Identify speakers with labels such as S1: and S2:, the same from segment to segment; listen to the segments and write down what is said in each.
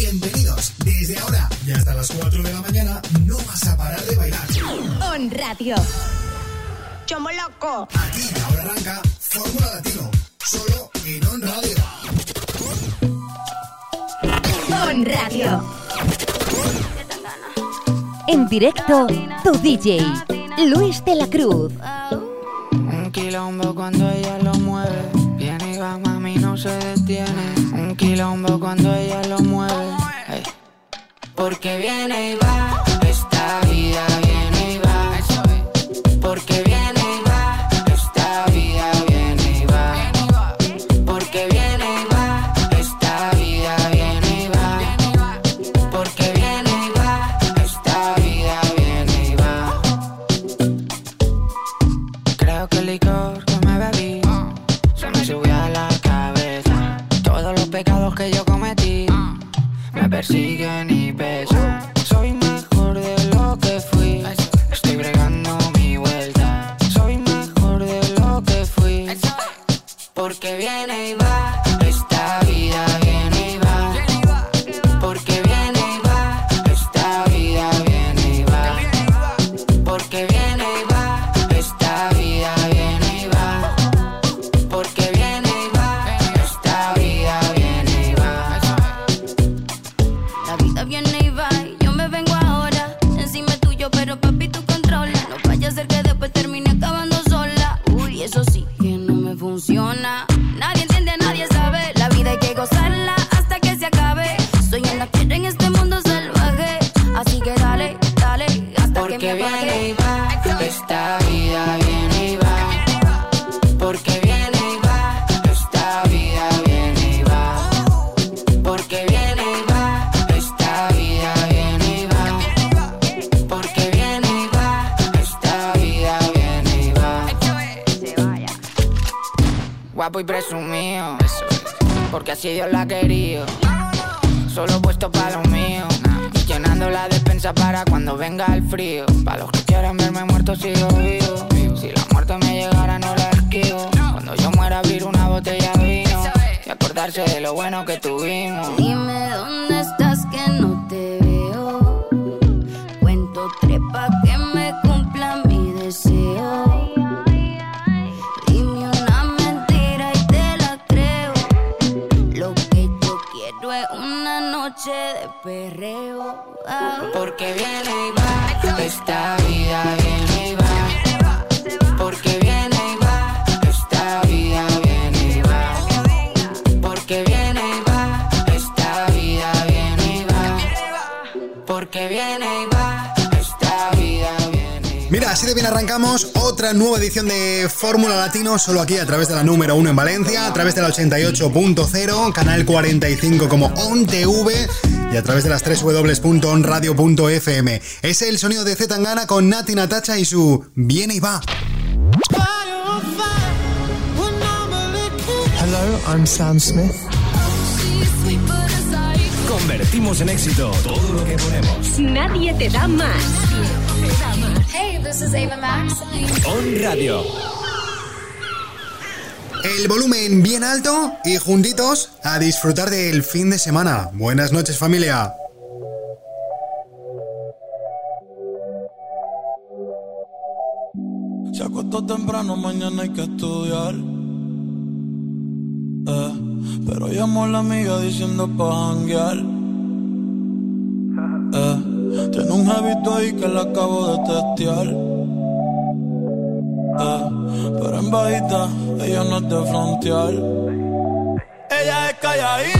S1: Bienvenidos. Desde ahora y hasta las 4 de la mañana no vas a parar de bailar.
S2: On Radio. Chomo loco.
S1: Aquí ahora arranca Fórmula Latino. Solo en On Radio.
S2: On Radio.
S3: En directo, tu DJ, Luis de la Cruz.
S4: Un quilombo cuando ella lo mueve. Viene y va, mami, no se detiene. Un quilombo cuando ella lo mueve. Porque viene y va, esta vida viene y va. Porque viene
S1: Latino, solo aquí a través de la número 1 en Valencia, a través de la 88.0, canal 45 como OnTV y a través de las 3 w.onradio.fm. Es el sonido de Z Tangana con Nati Natacha y su Viene y va.
S5: Hello, I'm Sam Smith.
S6: Convertimos en éxito todo lo que ponemos.
S3: Nadie te da más.
S7: Hey, this is Ava Max.
S6: On Radio.
S1: El volumen bien alto y juntitos a disfrutar del fin de semana. Buenas noches familia.
S8: Se acostó temprano, mañana hay que estudiar. Eh, pero llamó a la amiga diciendo pa' janguear. Eh, tiene un jevito ahí que la acabo de testear. Eh, pero en bajita, ella no es de frontear. Ella es calladita,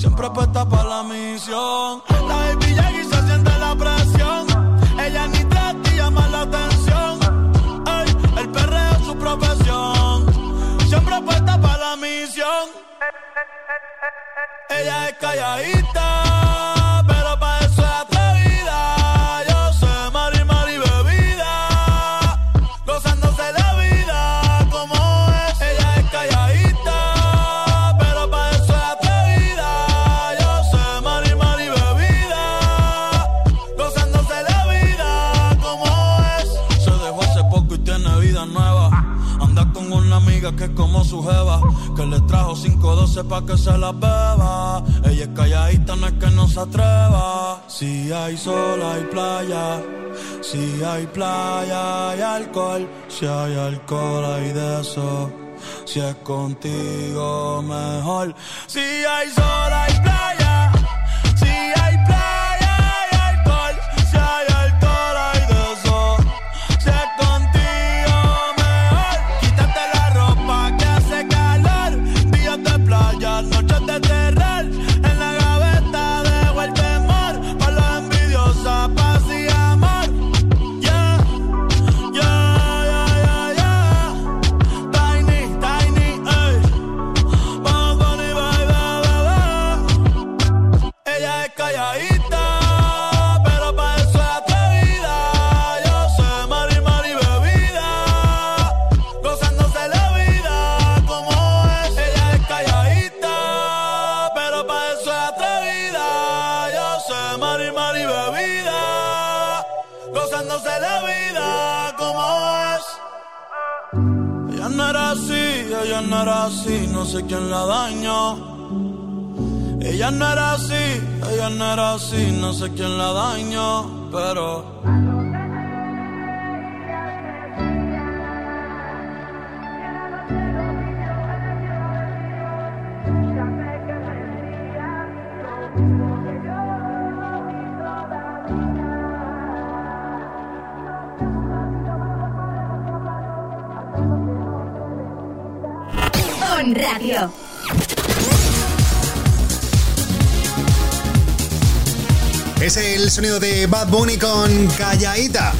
S8: Siempre apuesta para Si hay alcohol, hay de eso. Si es contigo, mejor.
S2: Radio.
S1: Es el sonido de Bad Bunny con Callaita.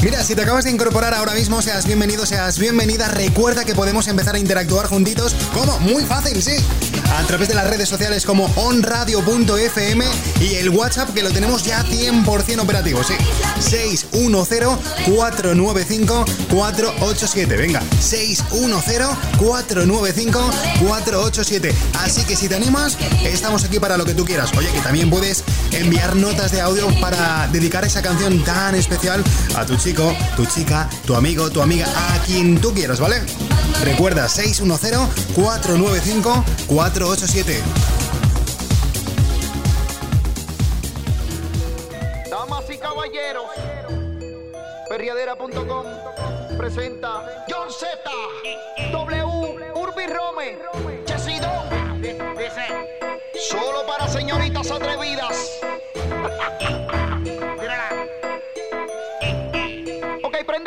S1: Mira, si te acabas de incorporar ahora mismo, seas bienvenido, seas bienvenida. Recuerda que podemos empezar a interactuar juntitos. ¿Cómo? Muy fácil, sí. A través de las redes sociales como onradio.fm y el WhatsApp que lo tenemos ya 100% operativo, sí. 610-495-487. Venga, 610-495-487. Así que si te animas, estamos aquí para lo que tú quieras. Oye, que también puedes enviar notas de audio para dedicar esa canción tan especial a tu chico tu chica, tu amigo, tu amiga, a quien tú quieras, ¿vale? Recuerda 610-495-487.
S9: Damas y caballeros, perriadera.com presenta John Z, W, Urbi Rome, Chesidón. Solo para señoritas atrevidas.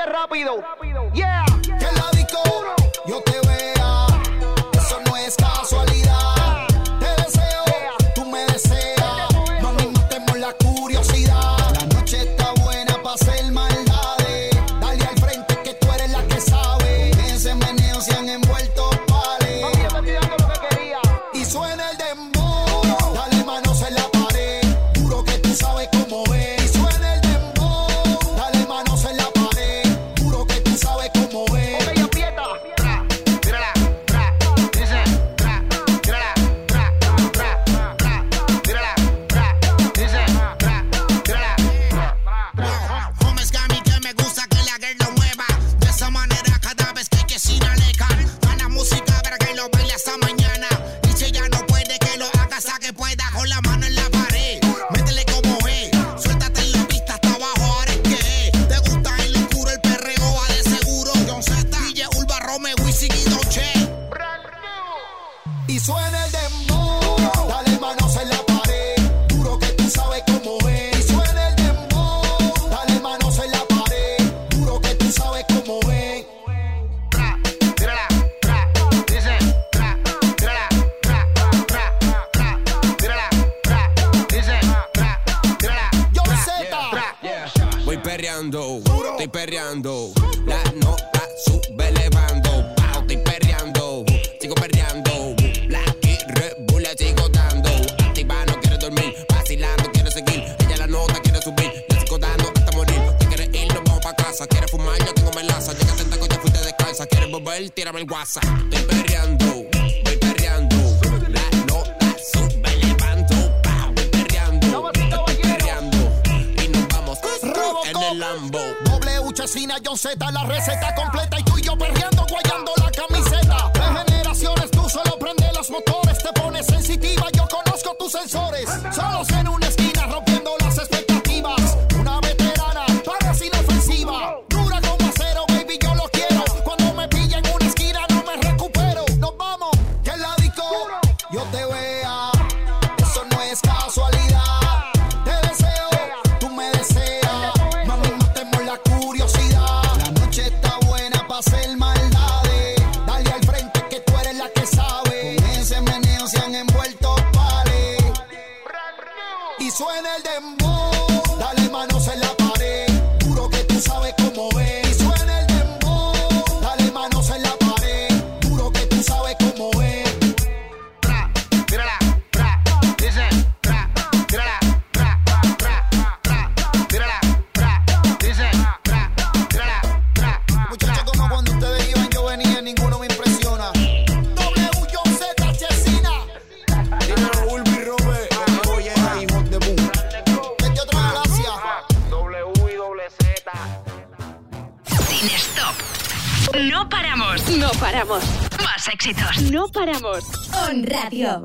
S9: rápido.
S2: Radio.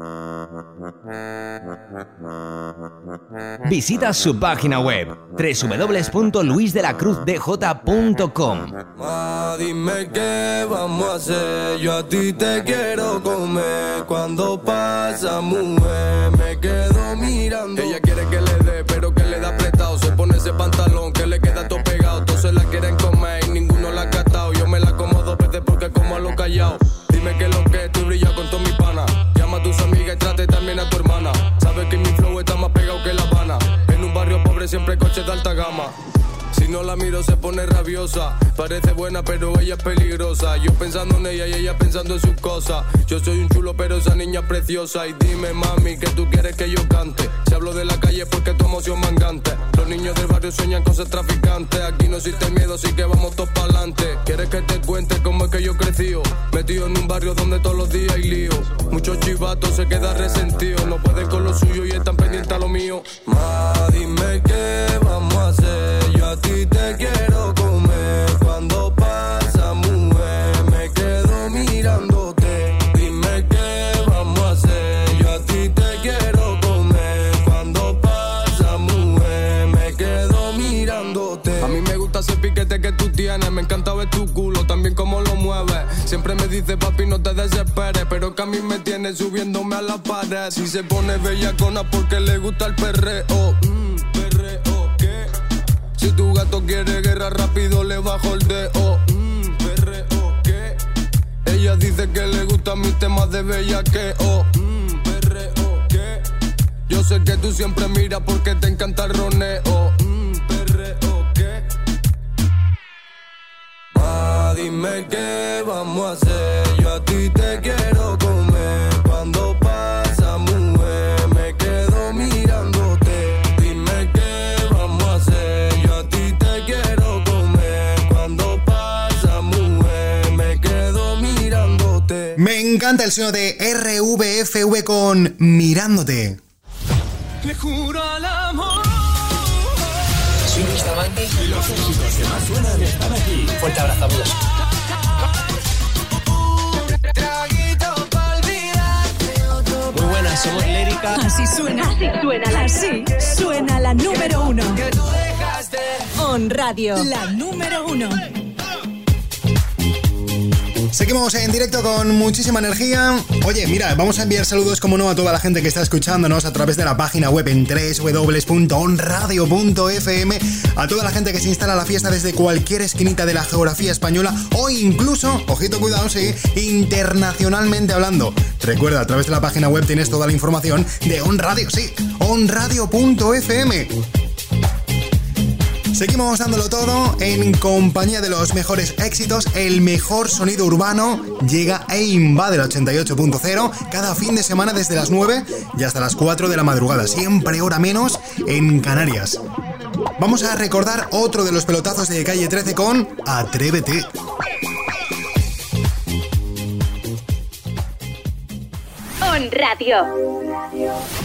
S6: Visita su página web www.luisdelacruzdj.com.
S10: Ma, dime qué vamos a hacer. Yo a ti te quiero comer. Cuando pasa, mujer, me quedo mirando. Ella quiere que le dé, pero que le da apretado. Se pone ese pantalón que le queda todo pegado. Todos se la quieren comer y ninguno la ha catado. Yo me la como dos veces porque como a lo callado. Dime que lo coches de alta gama. No la miro se pone rabiosa. Parece buena pero ella es peligrosa. Yo pensando en ella y ella pensando en sus cosas. Yo soy un chulo pero esa niña es preciosa. Y dime mami que tú quieres que yo cante. Si hablo de la calle porque tu emoción mangante. Los niños del barrio sueñan con ser traficantes. Aquí no existe miedo así que vamos todos para adelante. ¿Quieres que te cuente cómo es que yo crecí? Metido en un barrio donde todos los días hay lío. Muchos chivatos se quedan resentidos. No pueden con lo suyo y están pendientes a lo mío. Ma, dime qué vamos a hacer. A ti te quiero comer. Cuando pasa, mujer, me quedo mirándote. Dime qué vamos a hacer. Yo a ti te quiero comer. Cuando pasa, mujer, me quedo mirándote. A mí me gusta ese piquete que tú tienes. Me encanta ver tu culo, también cómo lo mueves. Siempre me dice, papi, no te desesperes. Pero que a mí me tiene subiéndome a la pared. Si se pone bellacona porque le gusta el perreo. Mm. Si tu gato quiere guerra rápido, le bajo el dedo. Mm, perreo, ¿qué? Ella dice que le gustan mis temas de bellaqueo. Mm, perreo, ¿qué? Yo sé que tú siempre miras porque te encanta el roneo. Mm, perreo, ¿qué? Ma, dime qué vamos a hacer. Yo a ti te quiero Me
S1: encanta el sueno de RVFV con Mirándote.
S10: Le juro al amor.
S11: Soy Luis Tamante y los éxitos que más suenan están aquí. Fuerte abrazo, amigos. Muy buenas, somos Lérica.
S12: Así suena. Así suena la Así suena la número uno. On Radio. La número uno.
S1: Seguimos en directo con muchísima energía. Oye, mira, vamos a enviar saludos, como no, a toda la gente que está escuchándonos a través de la página web en www.onradio.fm, a toda la gente que se instala a la fiesta desde cualquier esquinita de la geografía española o incluso, ojito cuidado, sí, internacionalmente hablando. Recuerda, a través de la página web tienes toda la información de On Radio, sí, onradio.fm. Seguimos dándolo todo en compañía de los mejores éxitos. El mejor sonido urbano llega e invade el 88.0 cada fin de semana desde las 9 y hasta las 4 de la madrugada, siempre hora menos en Canarias. Vamos a recordar otro de los pelotazos de calle 13
S13: con Atrévete.
S14: On Radio.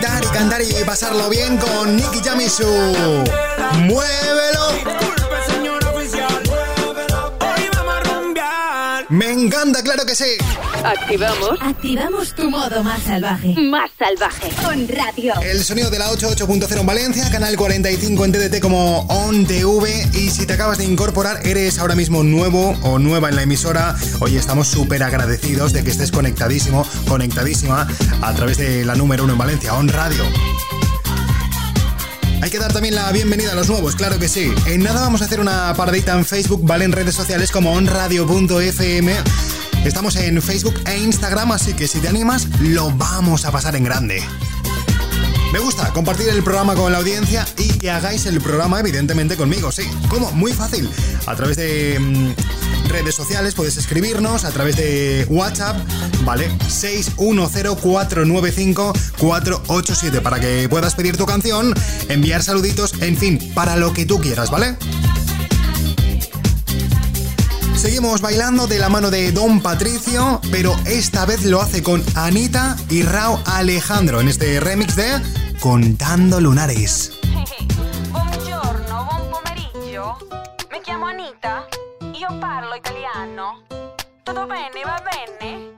S1: Cantar y cantar y pasarlo bien con Nicky Jam y su Muévelo. Encanta, claro que sí.
S15: Activamos.
S2: Activamos tu modo más salvaje.
S15: Más salvaje.
S16: On Radio.
S1: El sonido de la 88.0 en Valencia, canal 45 en TDT como On TV. Y si te acabas de incorporar, eres ahora mismo nuevo o nueva en la emisora. Hoy estamos súper agradecidos de que estés conectadísimo, conectadísima a través de la número uno en Valencia, On Radio. Hay que dar también la bienvenida a los nuevos, claro que sí. En nada vamos a hacer una paradita en Facebook, ¿vale? En redes sociales como onradio.fm. Estamos en Facebook e Instagram, así que si te animas, lo vamos a pasar en grande. Me gusta compartir el programa con la audiencia y que hagáis el programa, evidentemente, conmigo, sí. ¿Cómo? Muy fácil. A través de mm, redes sociales puedes escribirnos, a través de WhatsApp, ¿vale? 610-495-487 para que puedas pedir tu canción, enviar saluditos, en fin, para lo que tú quieras, ¿vale? Seguimos bailando de la mano de Don Patricio, pero esta vez lo hace con Anita y Rao Alejandro en este remix de Contando Lunares.
S3: Buongiorno, buon pomeriggio. Chiamo Anita. Io parlo italiano. Tutto bene, va bene?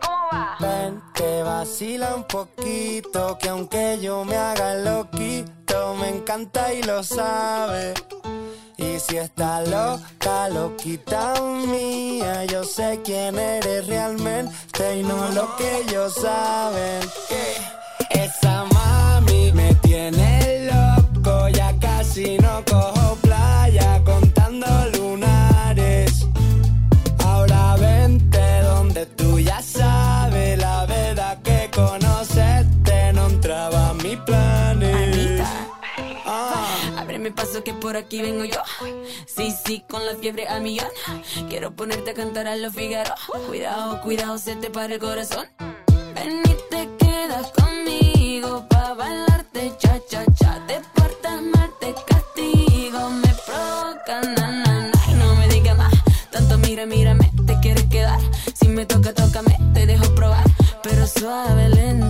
S3: ¿Cómo va?
S17: Ven, que vacila un poquito, que aunque yo me haga loquito, me encanta y lo sabe. Y si está loca, loquita mía, yo sé quién eres realmente y no lo que ellos saben.
S18: Por aquí vengo yo. Sí, sí, con la fiebre a millón. Quiero ponerte a cantar a los Figaro. Cuidado, cuidado, se te para el corazón. Ven y te quedas conmigo pa' bailarte cha cha cha. Te portas mal, te castigo. Me provoca na na na. Y no me digas más. Tanto mira, mírame, te quieres quedar. Si me toca, tócame, te dejo probar. Pero suave, lento,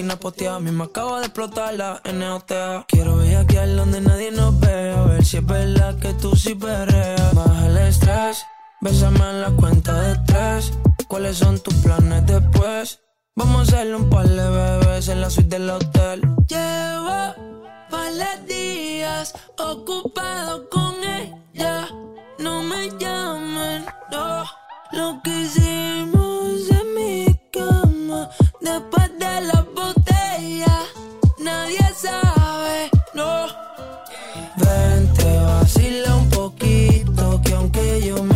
S19: en una esquina posteada, me acabo de explotar la NOTA. Quiero al donde nadie nos ve, a ver si es verdad que tú sí perreas. Baja el estrés, bésame en la cuenta de tres. ¿Cuáles son tus planes después? Vamos a hacerle un par de bebés en la suite del hotel.
S20: Llevo varios días ocupado con ella. No me llaman, no. Lo que hicimos la botella. Nadie sabe, no.
S19: Vente, vacila un poquito, que aunque yo me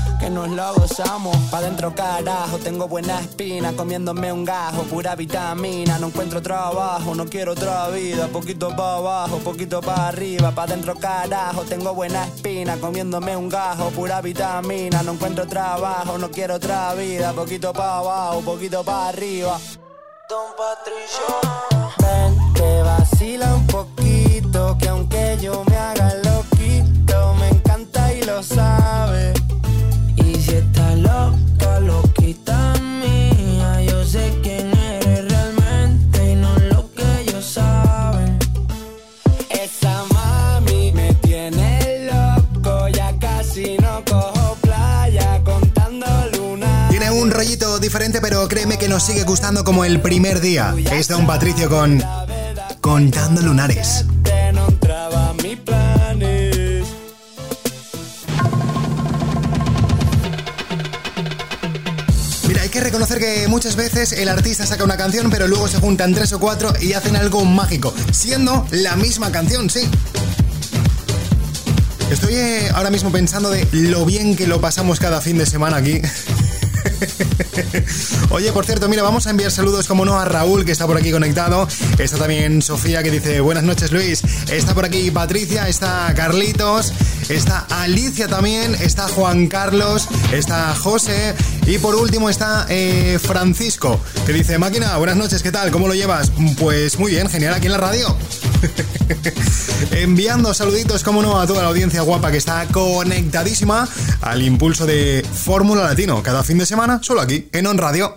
S17: que nos lo gozamos. Pa' dentro carajo, tengo buena espina, comiéndome un gajo, pura vitamina. No encuentro trabajo, no quiero otra vida. Poquito pa' abajo, poquito pa' arriba. Pa' dentro carajo, tengo buena espina, comiéndome un gajo, pura vitamina. No encuentro trabajo, no quiero otra vida. Poquito pa' abajo, poquito pa' arriba.
S19: Don Patricio.
S17: Ven, te vacila un poquito, que aunque yo me haga loquito, me encanta y lo sabe.
S1: Nos sigue gustando como el primer día. Es Don Patricio con Contando Lunares. Mira, hay que reconocer que muchas veces el artista saca una canción, pero luego se juntan tres o cuatro y hacen algo mágico, siendo la misma canción, sí. Estoy eh, ahora mismo pensando de lo bien que lo pasamos cada fin de semana aquí. Oye, por cierto, mira, vamos a enviar saludos como no a Raúl, que está por aquí conectado. Está también Sofía, que dice, buenas noches Luis. Está por aquí Patricia, está Carlitos, está Alicia también, está Juan Carlos, está José y por último está eh, Francisco, que dice, máquina, buenas noches, ¿qué tal? ¿Cómo lo llevas? Pues muy bien, genial aquí en la radio. Enviando saluditos, como no, a toda la audiencia guapa que está conectadísima al impulso de Fórmula Latino. Cada fin de semana, solo aquí, en On Radio.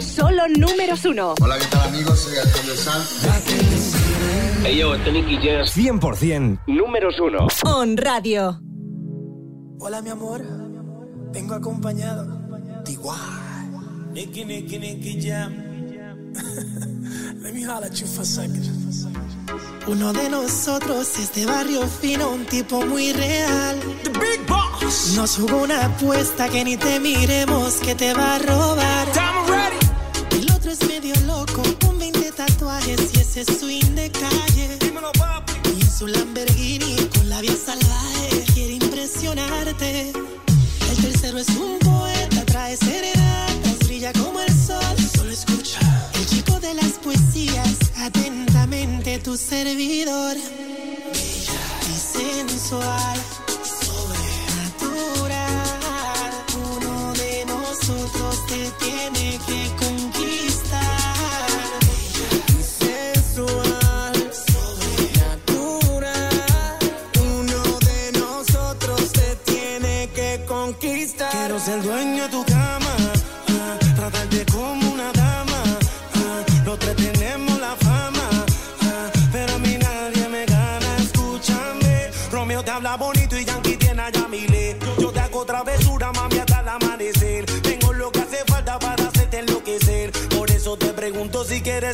S15: Solo números uno.
S21: Hola, ¿qué tal amigos? Soy Alejandro Sanz.
S6: Hey yo, este Nicky Jam. 100% números uno.
S2: On Radio.
S17: Hola, mi amor. Vengo acompañado de igual. Nicky, Nicky, Nicky Jam. Let me holler at you for a second.
S22: Uno de nosotros es de barrio fino, un tipo muy real. The Big Boss. Nos jugó una apuesta que ni te miremos que te va a robar. El otro es medio loco, con 20 tatuajes y ese swing de calle. Y en su Lamborghini con la vía salvaje quiere impresionarte. El tercero es un poeta, trae serenatas, brilla como el sol. Tu servidor. Bella y sensual. Sobrenatural. Uno de nosotros te tiene que conquistar.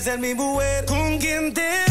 S22: ser
S23: mi mujer, con quien
S24: te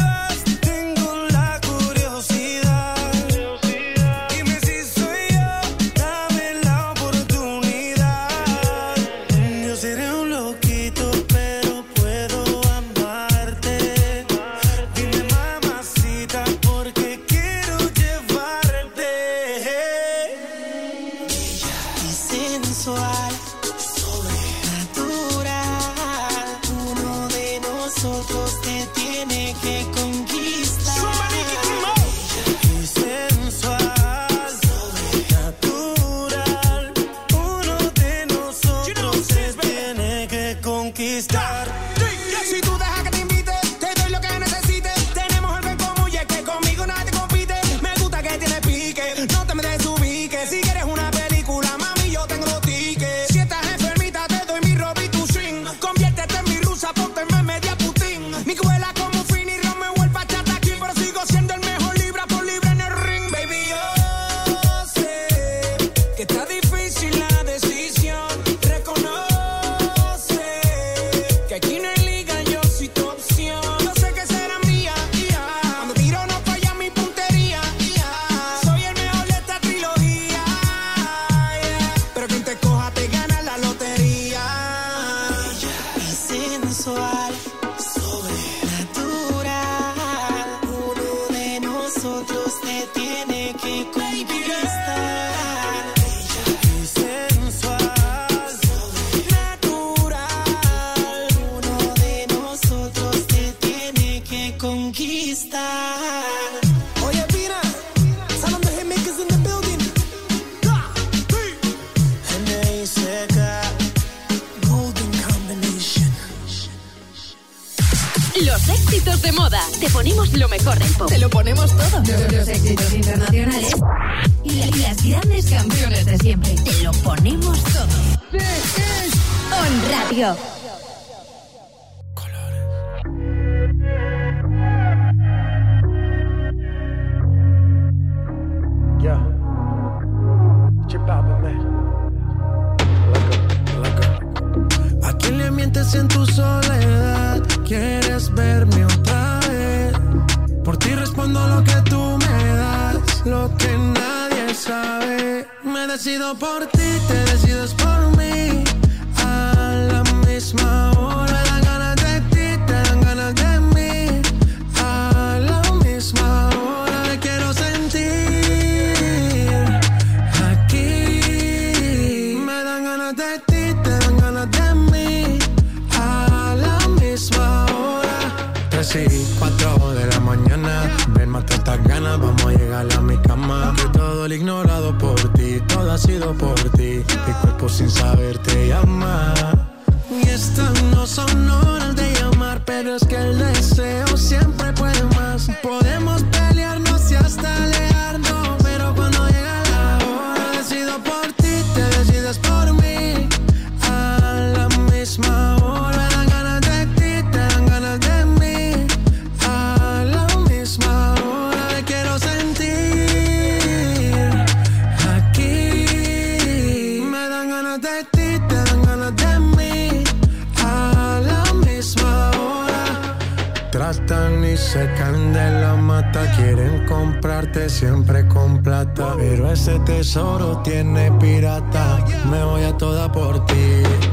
S23: tesoro tiene pirata. Me voy a toda por ti.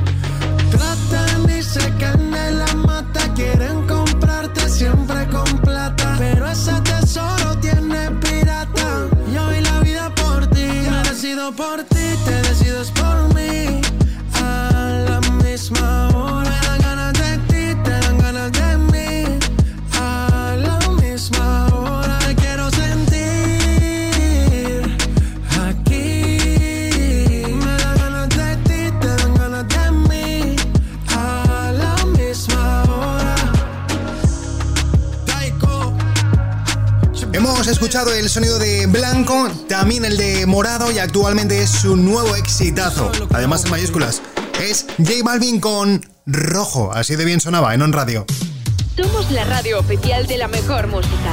S1: el sonido de blanco, también el de morado y actualmente es su nuevo exitazo, además en mayúsculas. Es J Balvin con rojo, así de bien sonaba en On Radio.
S15: Somos la radio oficial de la mejor música.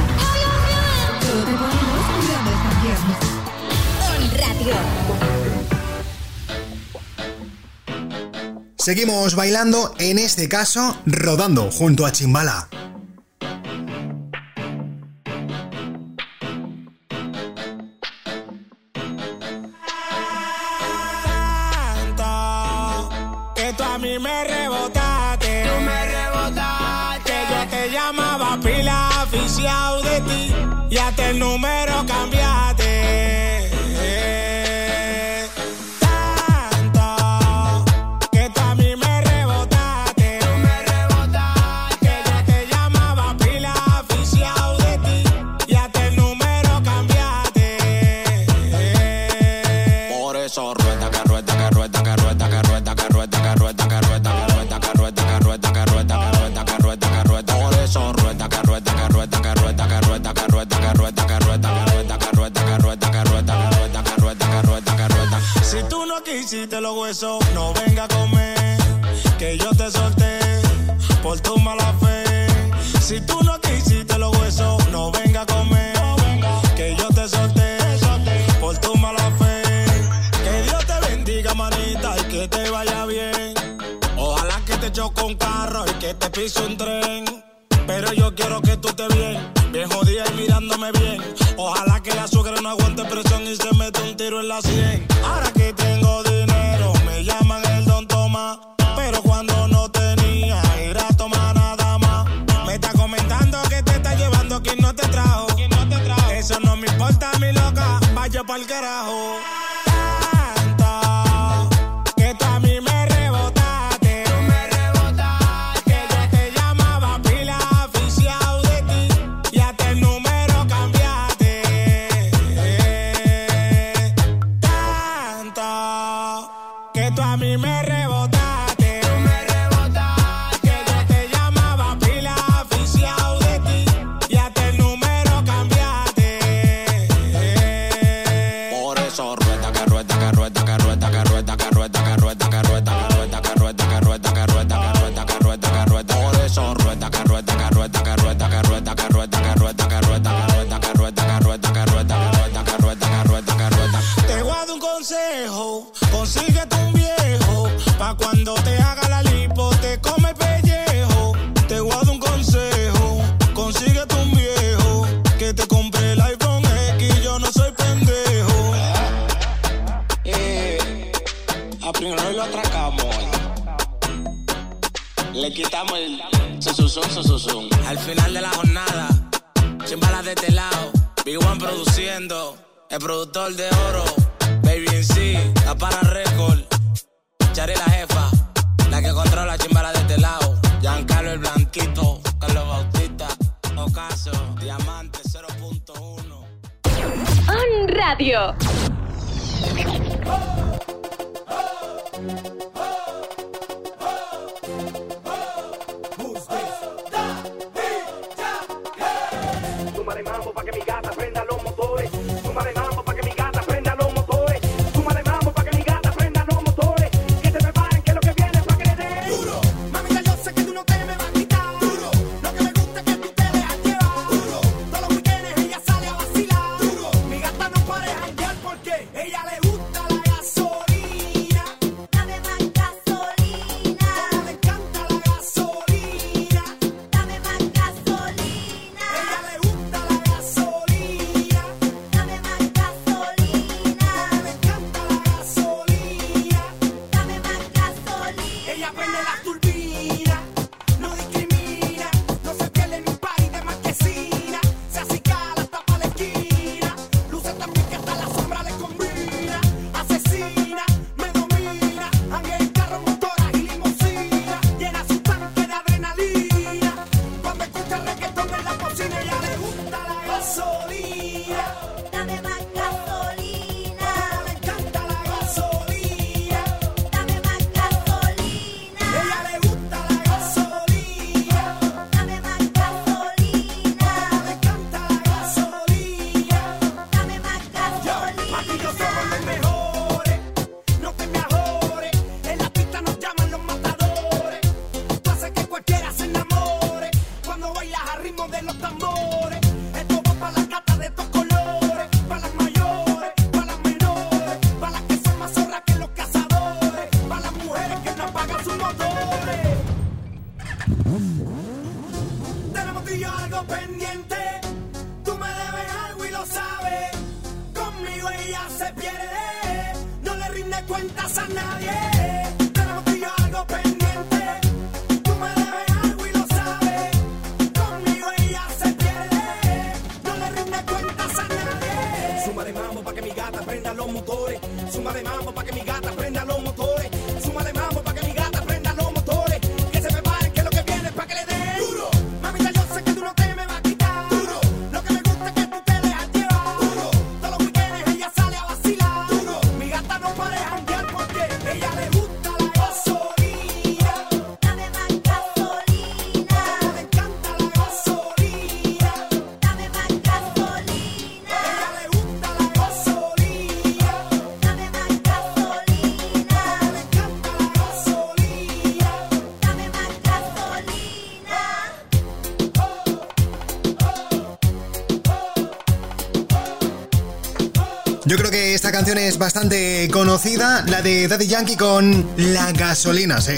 S2: On Radio.
S1: Seguimos bailando, en este caso rodando junto a Chimbala.
S25: out doctor de. Yo
S1: creo que esta canción es bastante conocida, la de Daddy Yankee con La gasolina, sí.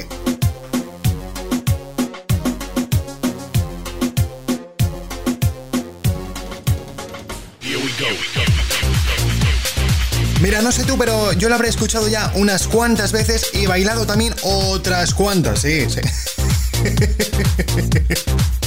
S1: Mira, no sé tú, pero yo la habré escuchado ya unas cuantas veces y bailado también otras cuantas, sí, sí.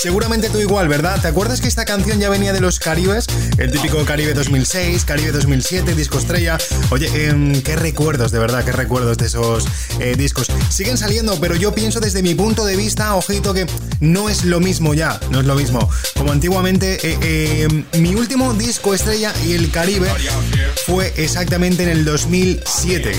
S1: Seguramente tú igual, ¿verdad? ¿Te acuerdas que esta canción ya venía de los Caribes? El típico Caribe 2006, Caribe 2007, disco estrella. Oye, em, qué recuerdos, de verdad, qué recuerdos de esos eh, discos. Siguen saliendo, pero yo pienso desde mi punto de vista, ojito, que no es lo mismo ya, no es lo mismo. Como antiguamente, eh, em, mi último disco estrella y el Caribe fue exactamente en el 2007.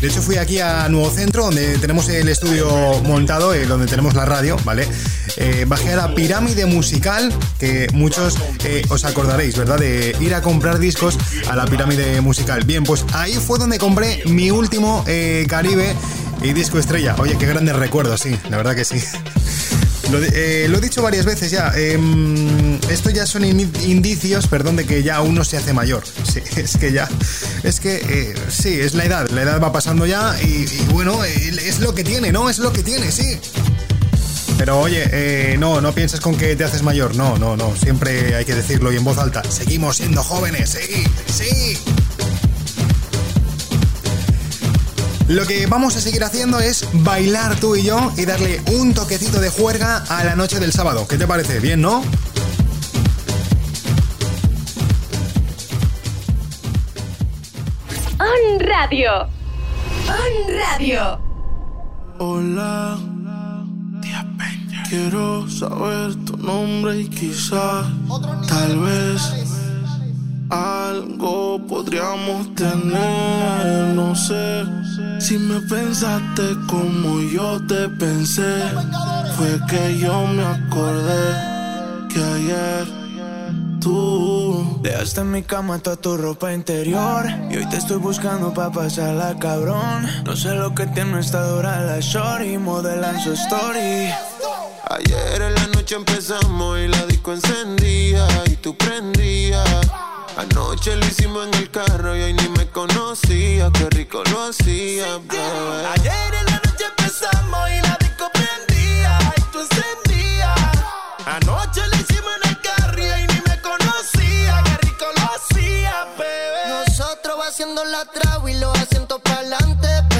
S1: De hecho, fui aquí a Nuevo Centro, donde tenemos el estudio montado, eh, donde tenemos la radio, ¿vale? Eh, bajé a la pirámide musical, que muchos eh, os acordaréis, ¿verdad? De ir a comprar discos a la pirámide musical. Bien, pues ahí fue donde compré mi último eh, Caribe y disco estrella. Oye, qué grandes recuerdos, sí, la verdad que sí. Eh, lo he dicho varias veces ya. em, esto ya son in- indicios, perdón, de que ya uno se hace mayor. Sí, es que ya. Es que eh, sí, es la edad. La edad va pasando ya y, bueno, eh, es lo que tiene, ¿no? Es lo que tiene, sí. Pero oye, eh, no, no pienses con que te haces mayor. No, no, no. Siempre hay que decirlo y en voz alta. Seguimos siendo jóvenes, sí, sí. Lo que vamos a seguir haciendo es bailar tú y yo y darle un toquecito de juerga a la noche del sábado. ¿Qué te parece? Bien, ¿no?
S15: On Radio. On Radio.
S26: Hola, quiero saber tu nombre y quizás, tal vez, algo podríamos tener. No sé si me pensaste como yo te pensé. Fue que yo me acordé que ayer tú
S27: Dejaste en mi cama toda tu ropa interior. Y hoy te estoy buscando pa' pasarla cabrón. No sé lo que tiene esta dura la shorty Modelan su story
S28: Ayer en la noche empezamos y la disco encendía y tú prendías. Anoche lo hicimos en el carro y hoy ni me conocía. Qué rico lo hacía, bebé.
S26: Ayer en la noche empezamos y la disco prendía y tú encendías. Anoche lo hicimos en el carro y hoy ni me conocía. Qué rico lo hacía, bebé.
S29: Nosotros va haciendo la traba y los asientos pa'lante, pegado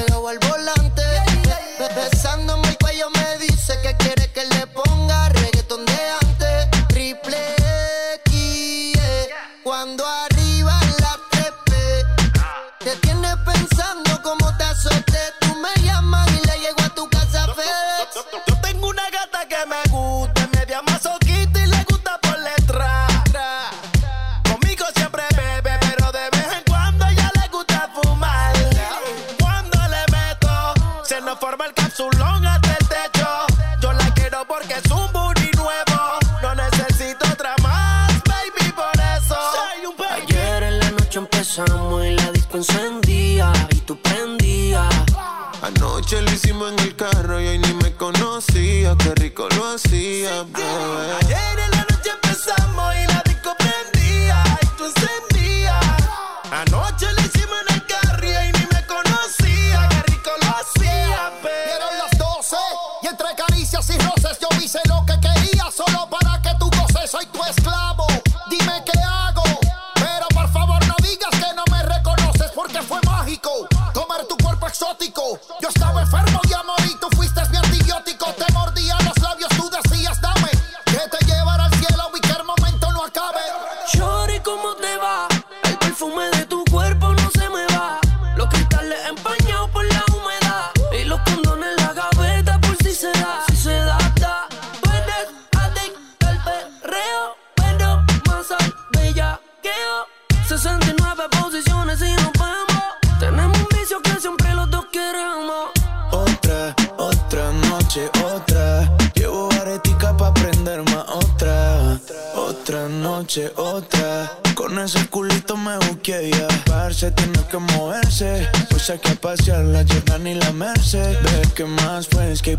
S29: y
S28: hoy ni me conocía. Qué rico lo hacía, bebé.
S26: Ayer en la noche empezamos y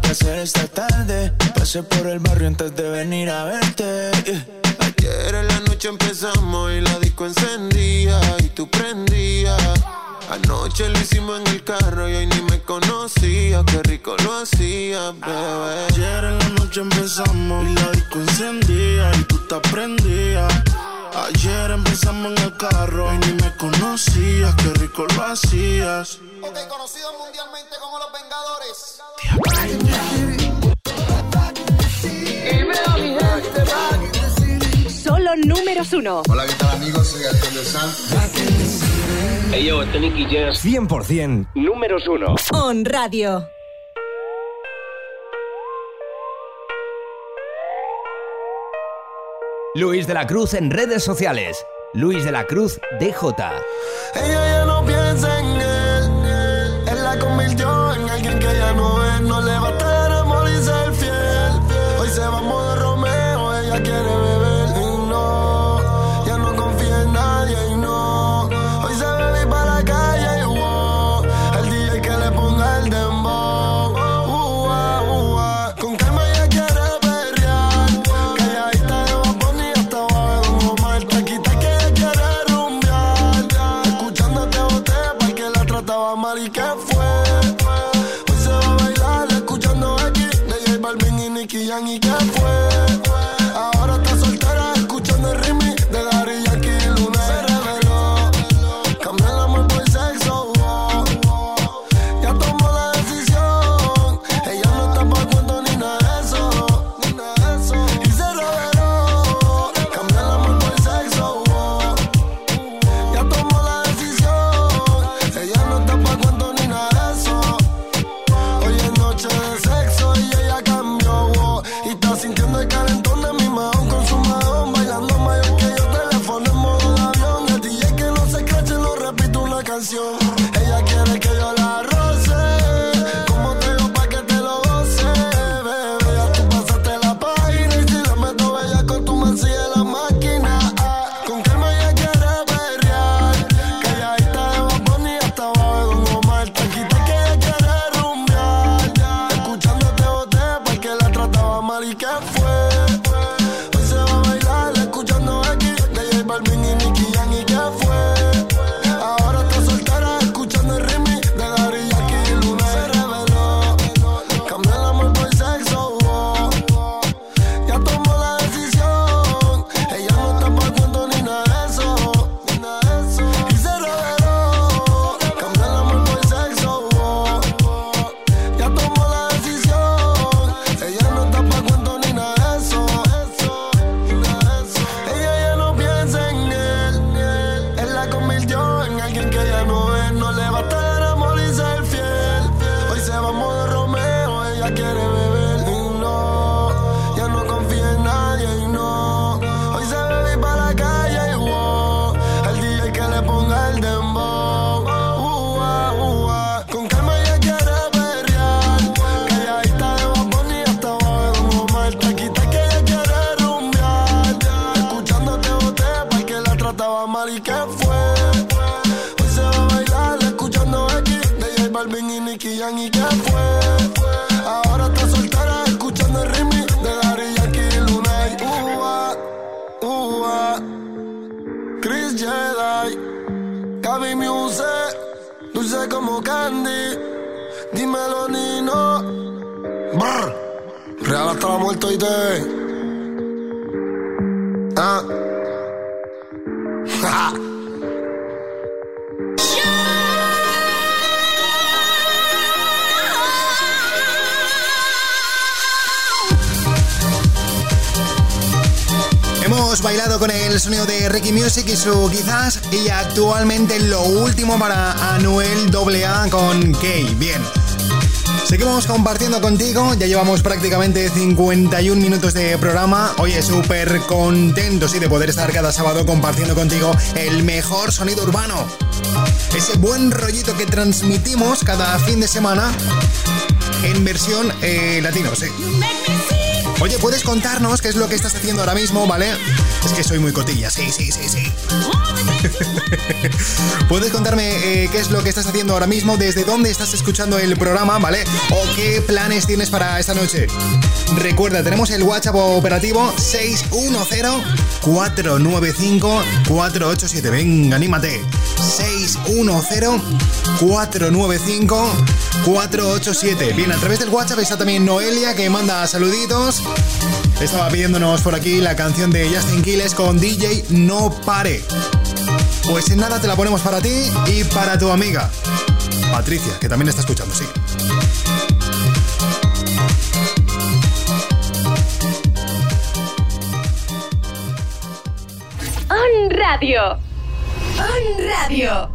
S30: que
S31: hacer esta tarde. Pasé por el barrio antes de venir a verte.
S28: Ayer en la noche empezamos y la disco encendía y tú prendías. Anoche lo hicimos en el carro y hoy ni me conocía. Qué rico lo hacía, bebé.
S31: Ayer en la noche empezamos y la disco encendía y tú te prendías. Ayer empezamos en el carro y ni me conocías, qué rico lo hacías.
S30: Ok, conocido mundialmente como Los Vengadores.
S14: Solo números uno.
S32: Hola, ¿qué tal, amigos? Soy Alejandro Sanz.
S6: Hey, yo, este Nicky Jazz.
S33: 100%
S6: números uno.
S29: On Radio.
S33: Luis de la Cruz en redes sociales. Luis de la Cruz
S31: DJ. Ella ya no piensa en él, él la convirtió en
S1: Compartiendo contigo, ya llevamos prácticamente 51 minutos de programa. Oye, súper contento sí, de poder estar cada sábado compartiendo contigo el mejor sonido urbano. Ese buen rollito que transmitimos cada fin de semana en versión eh, latino. Oye, ¿puedes contarnos qué es lo que estás haciendo ahora mismo, vale? Es que soy muy cotilla, sí, sí, sí, sí. ¿Puedes contarme eh, qué es lo que estás haciendo ahora mismo? ¿Desde dónde estás escuchando el programa, vale? ¿O qué planes tienes para esta noche? Recuerda, tenemos el WhatsApp operativo 610-495-487. Venga, anímate. 610-495-487. Bien, a través del WhatsApp está también Noelia que manda saluditos. Estaba pidiéndonos por aquí la canción de Justin Quiles con DJ No Pare. Pues en nada te la ponemos para ti y para tu amiga. Patricia, que también está escuchando, sí.
S14: On Radio.
S3: On Radio.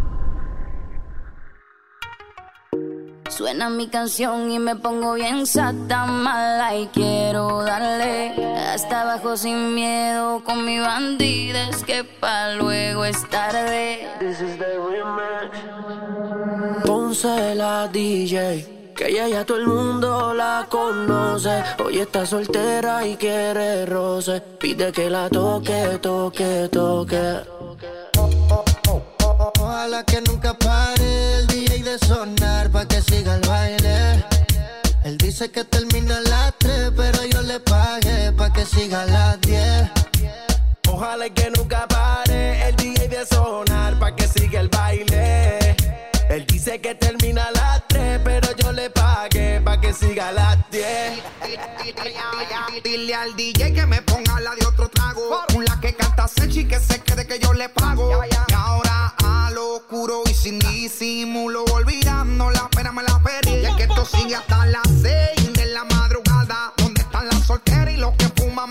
S3: Suena mi canción y me pongo bien sata mala y quiero darle hasta abajo sin miedo con mi bandida es que pa luego es tarde. This is the
S26: Ponce la DJ. Que ella ya todo el mundo la conoce. Hoy está soltera y quiere roce. Pide que la toque, toque, toque.
S34: Ojalá que nunca pare el DJ de sonar pa' que siga el baile. Él dice que termina a las 3, pero yo le pagué pa' que siga a las 10.
S26: Ojalá que nunca pare el DJ de sonar pa' que siga el baile. Él dice que termina a las 3, pero yo le pagué pa' que siga a las 10.
S35: Dile al DJ que me ponga la de otro trago. La que canta Sechi que se quede que yo le pago. Y ahora a lo oscuro y sin disimulo, olvidando la pena me la perdí. Y es que esto sigue hasta las 6 de la madrugada. ¿Dónde están las solteras y los que fuman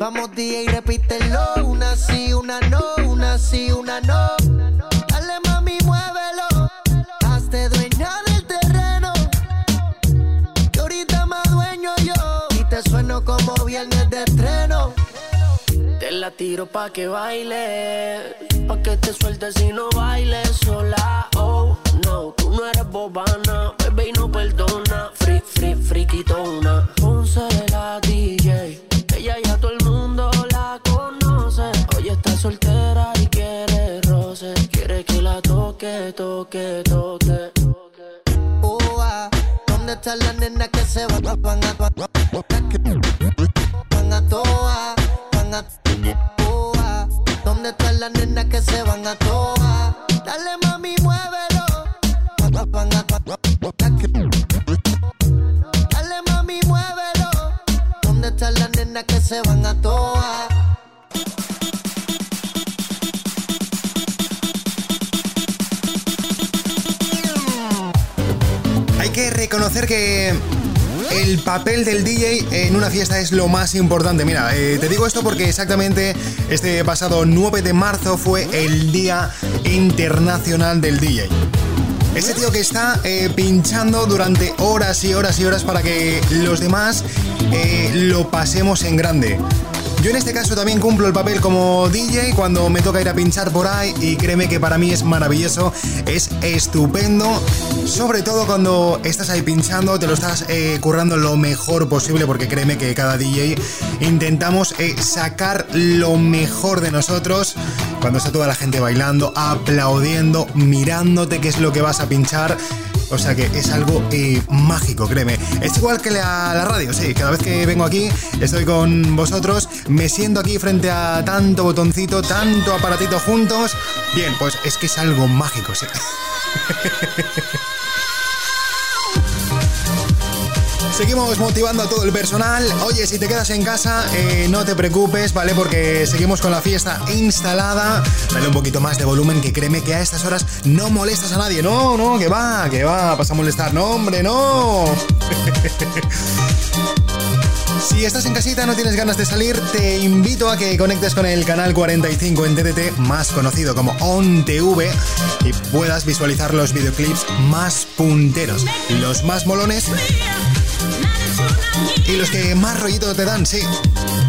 S34: Vamos DJ, repítelo, una sí, una no, una sí, una no. Dale mami, muévelo, hazte dueña del terreno. Que ahorita más dueño yo, y te sueno como viernes de estreno.
S26: Te la tiro pa' que baile, pa' que te sueltes y no bailes sola. Oh, no, tú no eres bobana,
S36: vuelve y no perdona. Free, free, friquitona. Ponce la DJ. Soltera y quiere roce. Quiere que la toque, toque, toque.
S34: Ah, ¿Dónde están las nenas que se van, van a van a toa, van a ah, ¿Dónde están las nenas que se van a toa? Dale mami, muévelo. A- Dale mami, muévelo. ¿Dónde están las nenas que se van a toa?
S1: Que reconocer que el papel del DJ en una fiesta es lo más importante. Mira, eh, te digo esto porque exactamente este pasado 9 de marzo fue el Día Internacional del DJ. Ese tío que está eh, pinchando durante horas y horas y horas para que los demás eh, lo pasemos en grande. Yo en este caso también cumplo el papel como DJ cuando me toca ir a pinchar por ahí y créeme que para mí es maravilloso, es estupendo, sobre todo cuando estás ahí pinchando, te lo estás eh, currando lo mejor posible porque créeme que cada DJ intentamos eh, sacar lo mejor de nosotros cuando está toda la gente bailando, aplaudiendo, mirándote qué es lo que vas a pinchar. O sea que es algo eh, mágico, créeme. Es igual que la, la radio, sí. Cada vez que vengo aquí, estoy con vosotros, me siento aquí frente a tanto botoncito, tanto aparatito juntos. Bien, pues es que es algo mágico, sí. Seguimos motivando a todo el personal. Oye, si te quedas en casa, eh, no te preocupes, ¿vale? Porque seguimos con la fiesta instalada. Dale un poquito más de volumen, que créeme que a estas horas no molestas a nadie. No, no, que va, que va, vas a molestar. No, hombre, no. Si estás en casita, no tienes ganas de salir, te invito a que conectes con el canal 45 en TDT, más conocido como OnTV, y puedas visualizar los videoclips más punteros, los más molones y los que más rollito te dan, sí.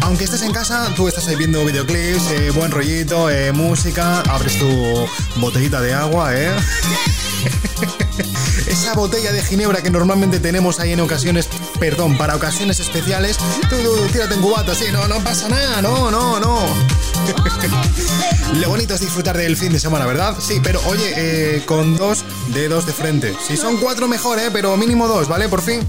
S1: Aunque estés en casa, tú estás ahí viendo videoclips, eh, buen rollito, eh, música, abres tu botellita de agua, ¿eh? Esa botella de ginebra que normalmente tenemos ahí en ocasiones, perdón, para ocasiones especiales, tú, tú, tírate en cubata, sí, no, no pasa nada, no, no, no. Lo bonito es disfrutar del fin de semana, ¿verdad? Sí, pero oye, eh, con dos dedos de frente. Si son cuatro mejor. Pero mínimo dos, ¿vale? Por fin.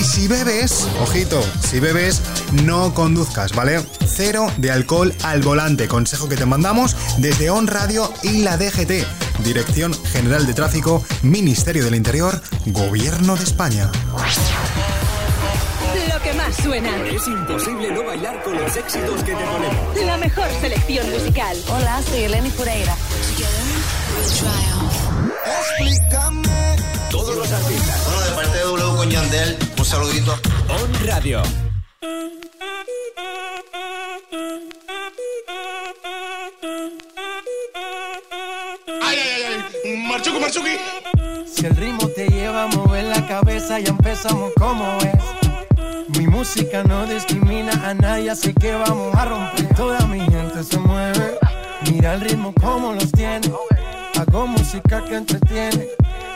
S1: Y si bebes, ojito, si bebes, no conduzcas, ¿vale? Cero de alcohol al volante, consejo que te mandamos desde On Radio y la DGT, Dirección General de Tráfico, Ministerio del Interior, Gobierno de España.
S2: Lo que más suena.
S6: Es imposible no bailar con los éxitos que te ponemos.
S2: La mejor selección musical.
S37: Hola, soy Eleni Fureira.
S38: Explícame.
S6: Todos los artistas.
S29: Con Yandel, un saludito.
S6: On Radio.
S38: Ay, ay, ay, ay. Marchuki, Marchuki.
S23: Si el ritmo te lleva a mover la cabeza, ya empezamos como es. Mi música no discrimina a nadie, así que vamos a romper. Toda mi gente se mueve. Mira el ritmo como los tiene. Hago música que entretiene.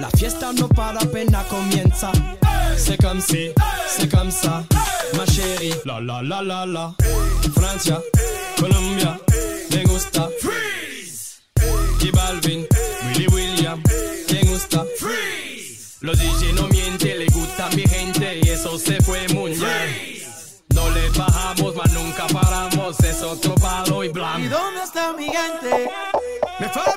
S8: La fiesta no para apenas comienza. C'est comme si, c'est comme ça, ma chérie. La la la la la. Francia, Colombia, me gusta. Freeze. J Balvin, Willy William, me gusta. Freeze. Los DJ no mienten, le gusta a mi gente y eso se fue muy bien. No le bajamos, mas nunca paramos, es otro palo y
S23: ¿Y
S8: blanco.
S23: dónde está mi gente?
S8: Me fait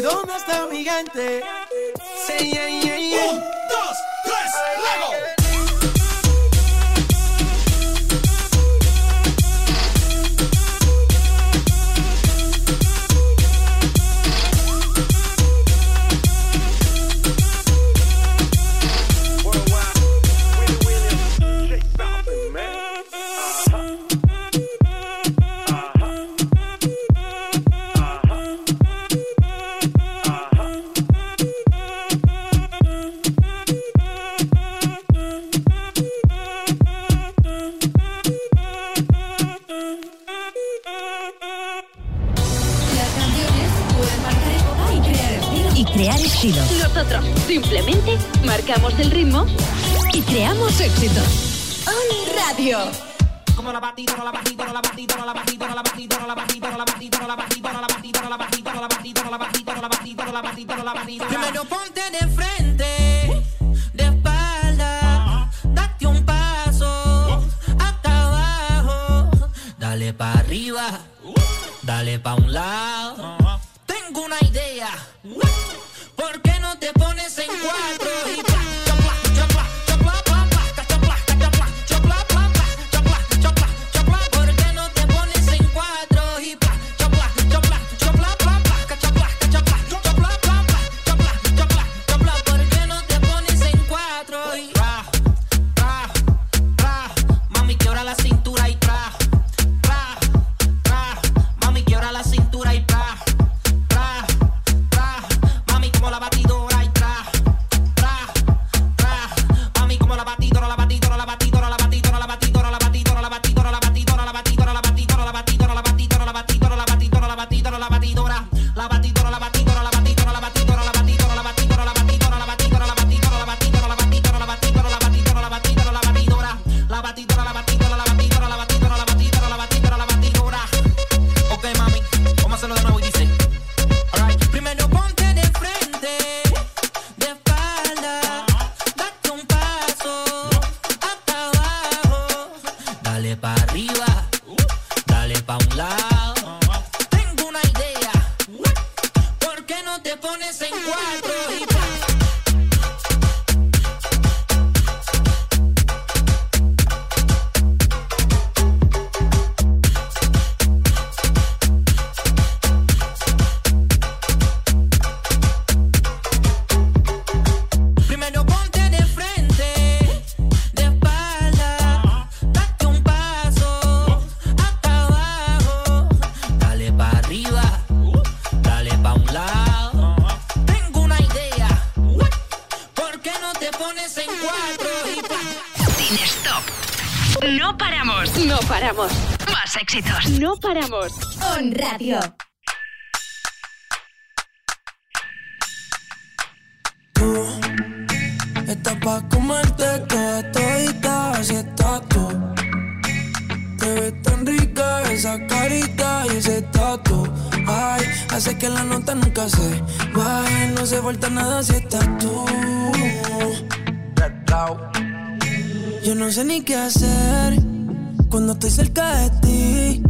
S23: ¿Y dónde está mi yeah. Un, dos, tres, luego.
S14: Simplemente marcamos el ritmo
S29: Y creamos éxitos.
S14: On Radio.
S8: Como la batidora, la batidora, la batidora, la batidora, la batidora, la batidora, la batidora, la batidora, la batidora, la batidora, la batidora, la batidora, la batidora, la batidora, la batidora.
S26: Primero ponte de frente, de espalda, date un paso hasta abajo, dale pa arriba, dale pa un lado. Tengo una idea, ¿por qué no pones en cuatro No
S29: paramos. On Radio.
S19: Estás pa' comerte toda todita, así estás tú. Te ves tan rica esa carita y ese tatu. Ay, hace que la nota nunca se baje, no se falta nada si estás tú. Yo no sé ni qué hacer cuando estoy cerca de ti.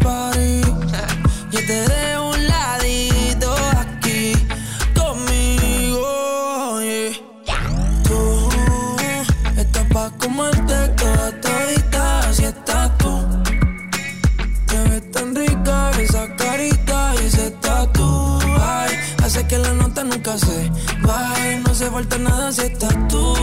S19: Yo te dejo un ladito aquí conmigo. yeah. Tú estás pa' comerte toda todita, así estás tú. Te ves tan rica esa carita y ese tatu. Ay, hace que la nota nunca se baja no se falta nada si estás. Tú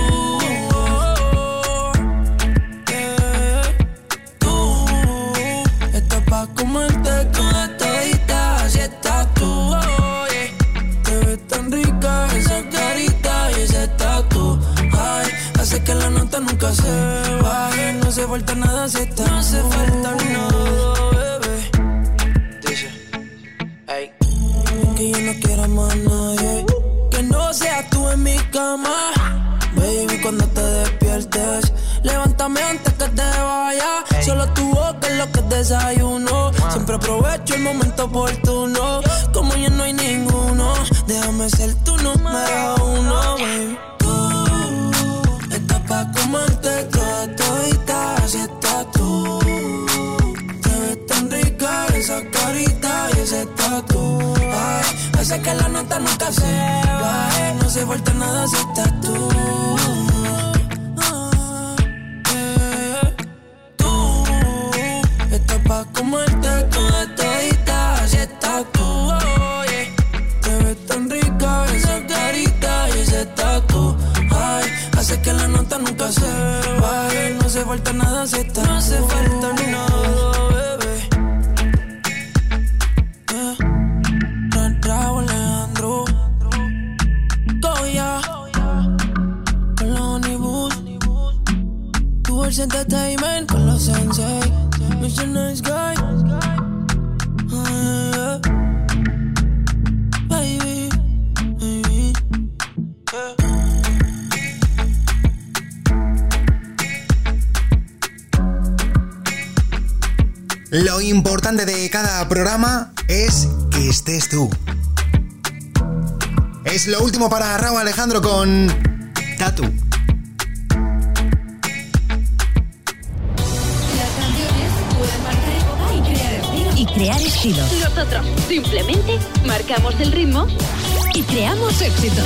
S19: se falta nada si estás No se falta nada, bebé. Dice, hey. Que yo no quiero más nadie. Que no seas tú en mi cama. Baby, cuando te despiertes, levántame antes que te vaya. Solo tu boca es lo que desayuno. Siempre aprovecho el momento oportuno. Como ya no hay ninguno, déjame ser tu número Hace que la nota nunca se baje. No se falta nada si estás tú. Eh, Tú estás pa' comerte toda todita, así estás tú. Oye, te ves tan rica esa carita y ese tatu. Ay, hace que la nota nunca se baje. No se falta nada si estás No se
S1: de cada programa es que estés tú. Es lo último para Raúl Alejandro con Tatu.
S14: Las canciones pueden marcar época y crear estilo.
S29: Y crear estilo.
S14: Nosotros simplemente marcamos el ritmo
S29: Y creamos éxito.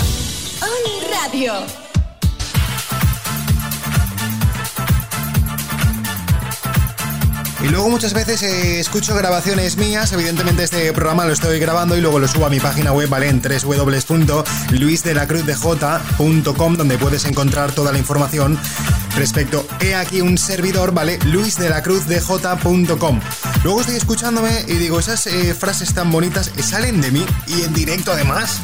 S29: On Radio.
S1: Y luego muchas veces eh, escucho grabaciones mías, evidentemente este programa lo estoy grabando y luego lo subo a mi página web, ¿vale? En www.luisdelacruzdj.com donde puedes encontrar toda la información respecto, he aquí un servidor, ¿vale? luisdelacruzdj.com Luego estoy escuchándome y digo, esas eh, frases tan bonitas salen de mí y en directo además.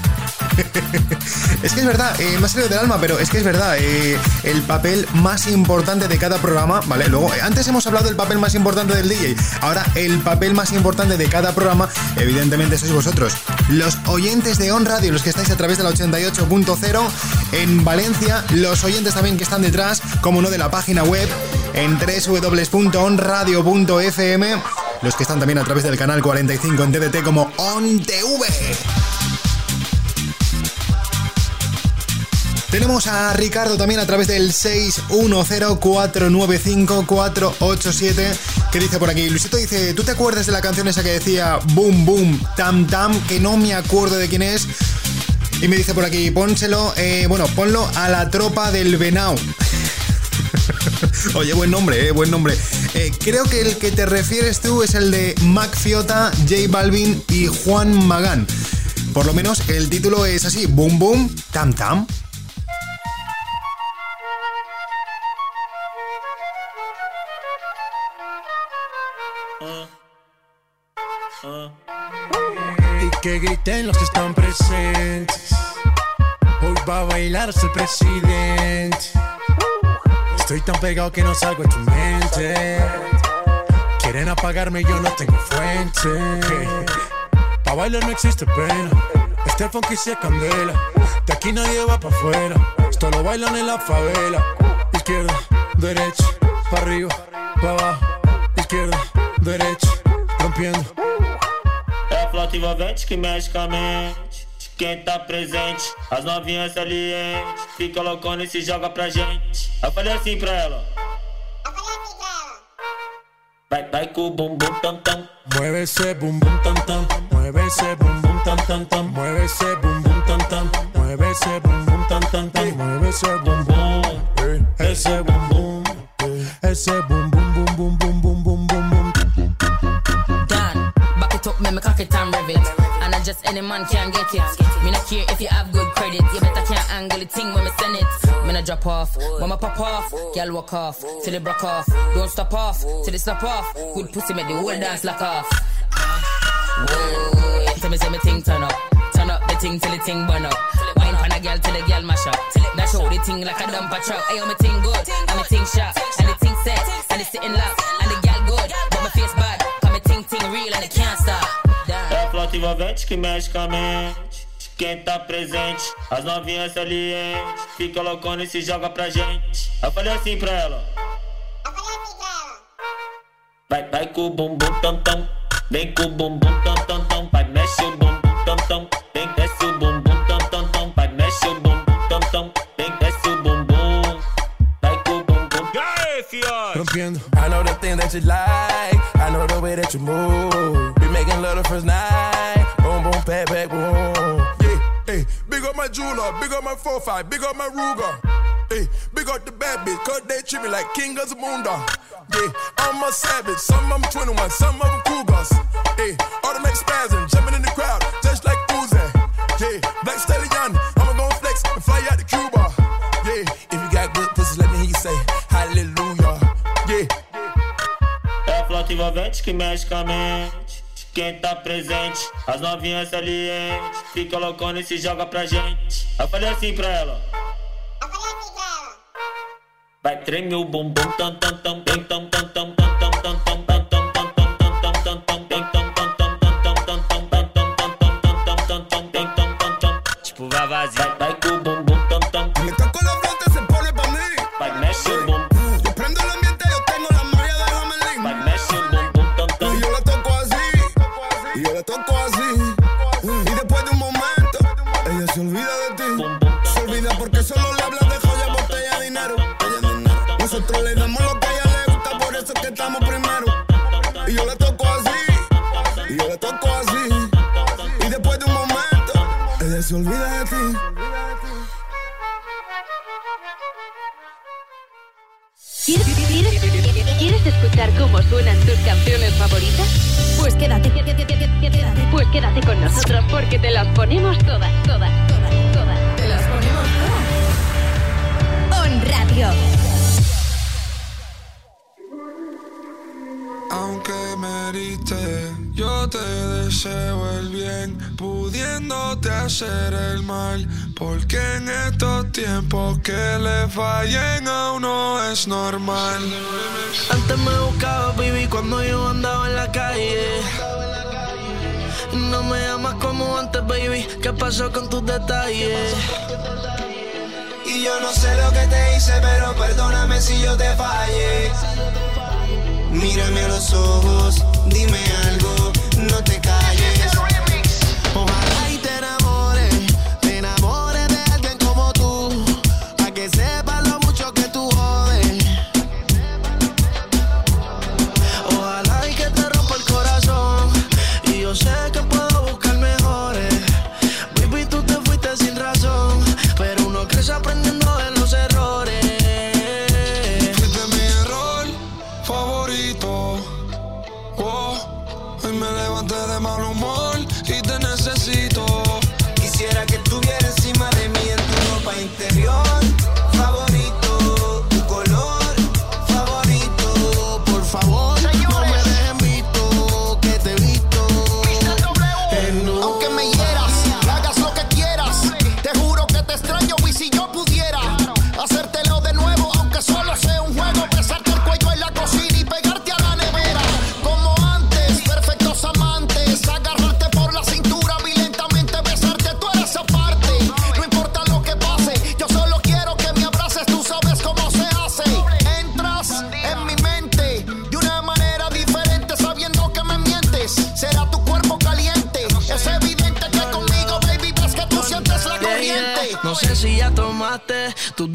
S1: es que es verdad, eh, me ha salido del alma, pero es que es verdad, eh, el papel más importante de cada programa, ¿vale? Luego, eh, antes hemos hablado del papel más importante del DJ, ahora el papel más importante de cada programa, evidentemente sois vosotros, los oyentes de On Radio, los que estáis a través de la 88.0 en Valencia, los oyentes también que están detrás, como no, de la página web en www.onradio.fm, los que están también a través del canal 45 en TDT como OnTV. Tenemos a Ricardo también a través del 610-495-487 que dice por aquí, Luisito dice, ¿tú te acuerdas de la canción esa que decía Boom Boom Tam Tam? Que no me acuerdo de quién es. Y me dice por aquí, pónselo, eh, bueno, ponlo a la tropa del Venao. Oye, buen nombre, eh, buen nombre. Eh, creo que el que te refieres tú es el de Mac Fiota, J Balvin y Juan Magán. Por lo menos el título es así, Boom Boom Tam Tam.
S23: Que griten los que están presentes. Hoy va a bailar hasta el presidente. Estoy tan pegado que no salgo de tu mente. Quieren apagarme, yo no tengo fuente. Pa' bailar no existe pena. Este funky se candela. De aquí nadie va pa' afuera. Esto lo bailan en la favela. Izquierda, derecha, pa' arriba, pa' abajo. Izquierda, derecha, rompiendo.
S39: A flauta envolvente que mexe com a mente. De quem tá presente. As novinhas salientes, fica loucona e se joga pra gente. Eu falei assim pra ela. Vai, vai com o bumbum tam tam.
S23: Mueve ese bum bum tam tam, mueve ese bum bum tam tam tam, mueve ese bum bum tam tam, mueve ese bum bum tam tam tam, mueve ese bum bum, eh, ese bum
S40: me cock it and rev it. And I just any man can get it. Me not care if you have good credit. You better can't angle the thing when me send it. Me not drop off, when me pop off, girl walk off till it broke off. Don't stop off till it stop off. Good pussy make the whole dance lock off. Whoa, tell me say me thing turn up, turn up the thing till the thing burn up. Wine pan a girl till the girl mash up. Dash out the thing like a dumper truck. Hey, me thing good, and me thing sharp, and the thing set, and it's sitting locked, and the girl good, but my face bad. Cause me thing thing real and it can't stop.
S39: É a flauta envolvente que mexe com a mente. Quem tá presente, as novinhas salientes. Fica loucona e se joga pra gente. Eu falei assim pra ela. Vai, vai com o bumbum tam tam. Vem com o bumbum tam tam tam. Vai, mexe o bumbum tam tam. Vem, desce o bumbum tam tam tam. Vai, mexe o bumbum tam tam. Vem, desce o bumbum. Vai com o bumbum. E aí, fiões?
S38: Rompiendo. I know the thing that you like. I know the way that you move. Be making love the first night. Boom, boom, back, back, boom. Yeah, hey, big up my jeweler, big up my 4-5, big up my Ruger. Hey, big up the bad bitch, cause they treat me like king of the moondog. Yeah, I'm a savage, some of them 21, some of them cougars. Hey, automatic spasm, jumping in the crowd, just like Uzi. Yeah, black stallion, I'ma go flex and fly out to Cuba. Yeah, if you got good pussy, let me hear you say hallelujah. Yeah.
S39: É a flauta envolvente que mexe com a mente. Quem tá presente, as novinhas salientes. Fica loucona e se joga pra gente. Eu falei assim pra ela. Vai treme o bumbum tam tam tam tam tam tam
S31: se olvida de ti.
S15: ¿Quieres, quieres, escuchar cómo suenan tus canciones favoritas? Pues quédate, quédate, quédate, quédate. Pues quédate con nosotros porque te las ponemos todas, todas, todas, todas. Te las ponemos todas.
S2: On Radio.
S38: Heriste, yo te deseo el bien, pudiéndote hacer el mal. Porque en estos tiempos que le fallen a uno es normal.
S41: Antes me buscaba, baby, cuando yo andaba en la calle. No me amas como antes, baby. ¿Qué pasó con tus detalles?
S9: Y yo no sé lo que te hice, pero perdóname si yo te fallé. Mírame a los ojos, dime algo, no te calles.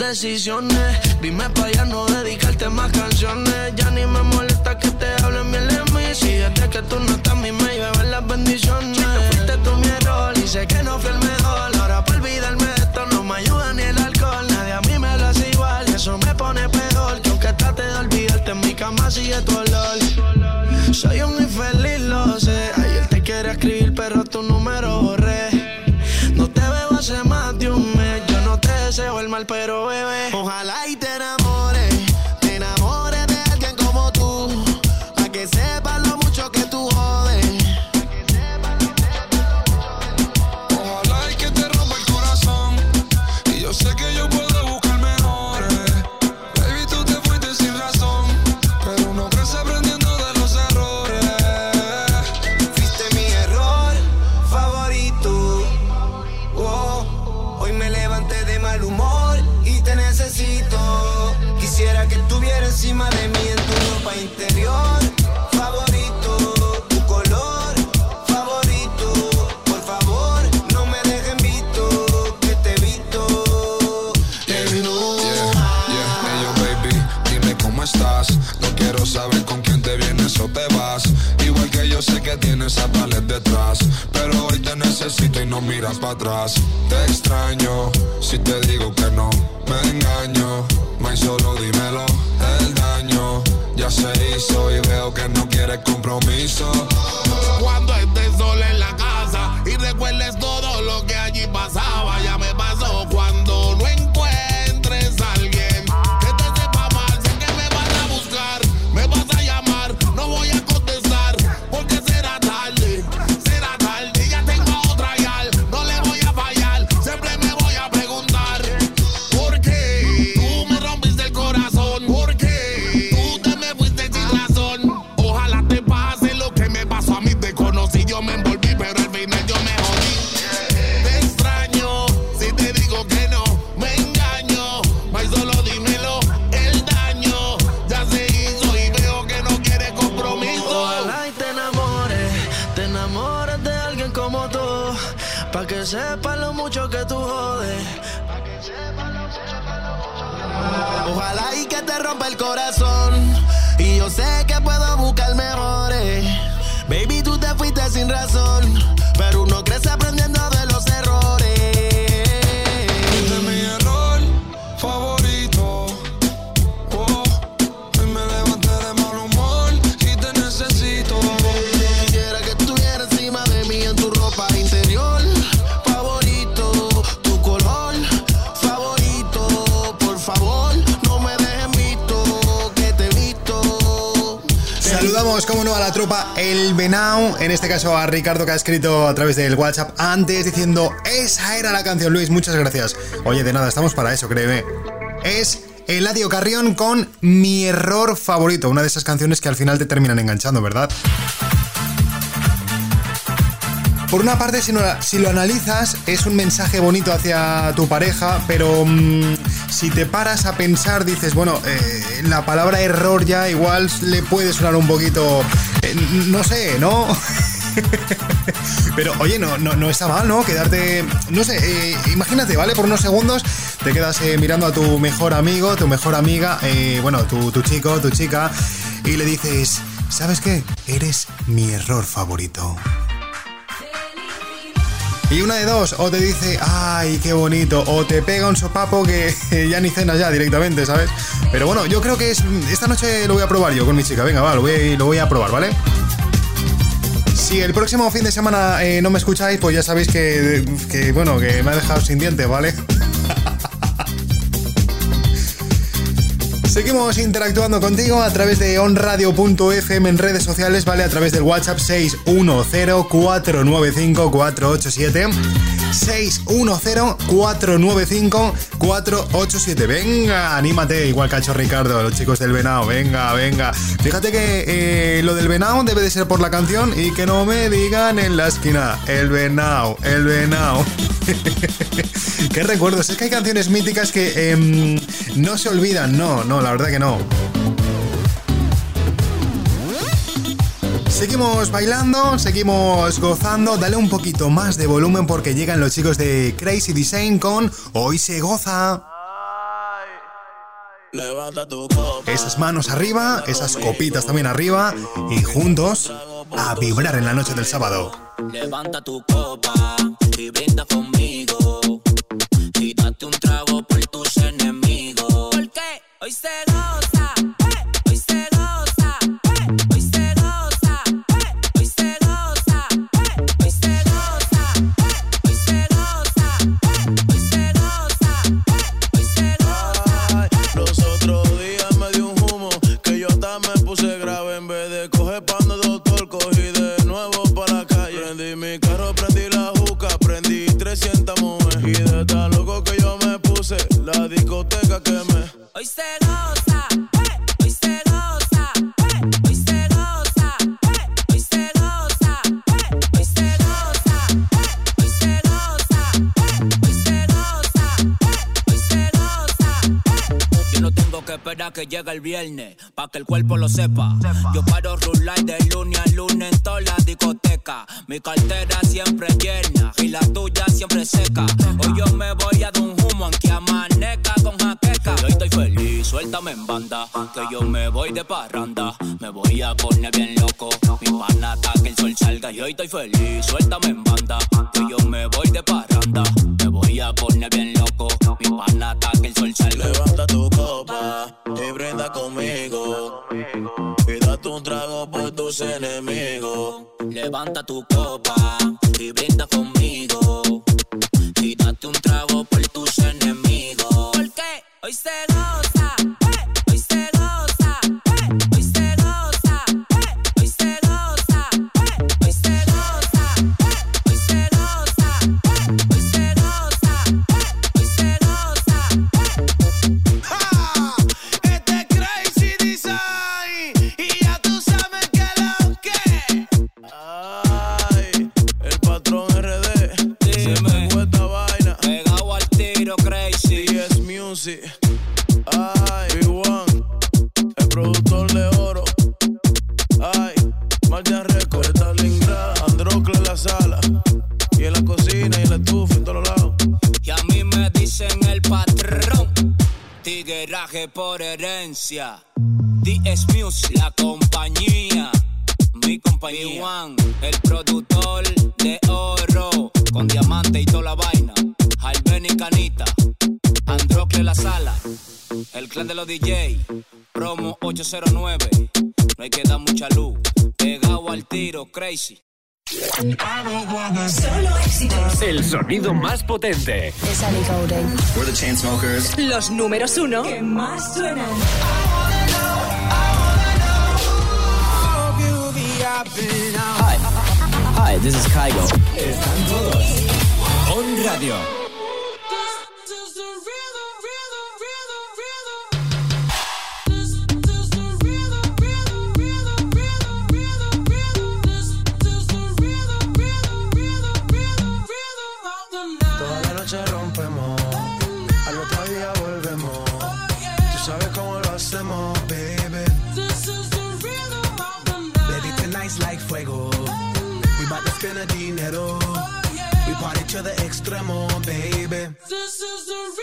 S41: Decisiones. Dime para ya no dedicarte más canciones. Ya ni me molesta que te hablen bien de mí. Si desde que tú no estás, mí me llevan las bendiciones. Fuiste tú mi error y sé que no fui el mejor. Ahora para olvidarme de esto no me ayuda ni el alcohol. Nadie a mí me lo hace igual eso me pone peor. Que aunque trate de olvidarte, en mi cama sigue tu olor. Soy un pero
S26: bebé, ojalá Te
S42: extraño, si te digo que no, me engaño. May solo dímelo, el daño ya se hizo y veo que no quieres compromiso.
S38: Cuando estés sola te
S26: rompa el corazón, y yo sé que puedo buscar mejores. Baby, tú te fuiste sin razón,
S1: El Venao, en este caso a Ricardo que ha escrito a través del WhatsApp antes diciendo, esa era la canción Luis, muchas gracias. Oye, de nada, estamos para eso, créeme. Es Eladio Carrión con Mi Error Favorito, una de esas canciones que al final te terminan enganchando, ¿verdad? Por una parte, si, no- si lo analizas, es un mensaje bonito hacia tu pareja, pero mm, si te paras a pensar, dices, bueno, eh, la palabra error ya igual le puede sonar un poquito, eh, no sé, ¿no? Pero oye, no, no, no está mal, ¿no? Quedarte, no sé, eh, imagínate, ¿vale? Por unos segundos te quedas eh, mirando a tu mejor amigo, tu mejor amiga, bueno, tu, tu chico, tu chica, y le dices, ¿sabes qué? Eres mi error favorito. Y una de dos, o te dice, ay, qué bonito, o te pega un sopapo que ya ni cenas ya directamente, ¿sabes? Pero bueno, yo creo que es, esta noche lo voy a probar yo con mi chica, venga, va, lo voy, lo voy a probar, ¿vale? Si el próximo fin de semana eh, no me escucháis, pues ya sabéis que, bueno, que me ha dejado sin dientes, ¿vale? Seguimos interactuando contigo a través de onradio.fm en redes sociales, ¿vale? A través del WhatsApp 610-495-487. 610-495-487. Venga, anímate, igual que ha hecho Ricardo, los chicos del Venao. Venga, venga. Fíjate que eh, lo del Venao debe de ser por la canción y que no me digan en la esquina. El Venao, el Venao. Qué recuerdos. Es que hay canciones míticas que em, no se olvidan. No, no, la verdad que no. Seguimos bailando, seguimos gozando. Dale un poquito más de volumen porque llegan los chicos de Crazy Design con Hoy se goza. Esas manos arriba, esas copitas también arriba y juntos a vibrar en la noche del sábado.
S43: Levanta tu copa y brinda conmigo. Hoy se. Hoy se goza, eh, hoy se goza, eh, hoy se goza, eh, hoy se goza, eh, hoy se goza, eh, hoy se goza, eh, hoy se
S19: goza, eh, hoy se goza, eh.
S43: Yo no tengo que esperar que llegue el viernes pa' que el cuerpo lo sepa. Yo paro rulay de lunes a lunes en toda la discoteca. Mi cartera siempre llena y la tuya siempre seca. Hoy yo me voy a dar un humo aunque amanezca con jaqueca. Estoy feliz, suéltame en banda. Que yo me voy de parranda. Me voy a poner bien loco. Mi pana hasta que el sol salga. Y hoy estoy feliz, suéltame en banda. Que yo me voy de parranda. Me voy a poner bien loco. Mi pana hasta que el sol salga.
S31: Levanta tu copa y brinda conmigo. Y date un trago por tus enemigos.
S43: Levanta tu copa y brinda conmigo. Y date un trago por tus enemigos.
S19: Hoy se goza, eh, hoy se goza, eh, hoy se goza, eh, hoy se goza, eh, hoy se goza, eh, hoy se goza, eh, hoy se goza, eh, hoy se goza,
S31: Este es Crazy Design y ya tú sabes que lo que. Ay, el patrón RD. Se me fue esta vaina.
S43: Pegado al tiro, Crazy.
S31: DS Music.
S43: Tigueraje por herencia. DS Music, la compañía. Mi compañía. Juan, el productor de oro. Con diamante y toda la vaina. Alben y Canita. Androcle la sala. El clan de los DJ. Promo 809. No hay que dar mucha luz. Pegado al tiro, crazy.
S29: Solo éxitos.
S6: El sonido más potente.
S29: Es Ali Golden.
S6: We're the Chainsmokers.
S29: Los números uno que más suenan.
S44: Hi. Hi, this is Kygo. Están todos on radio.
S23: We party to the extremo, baby.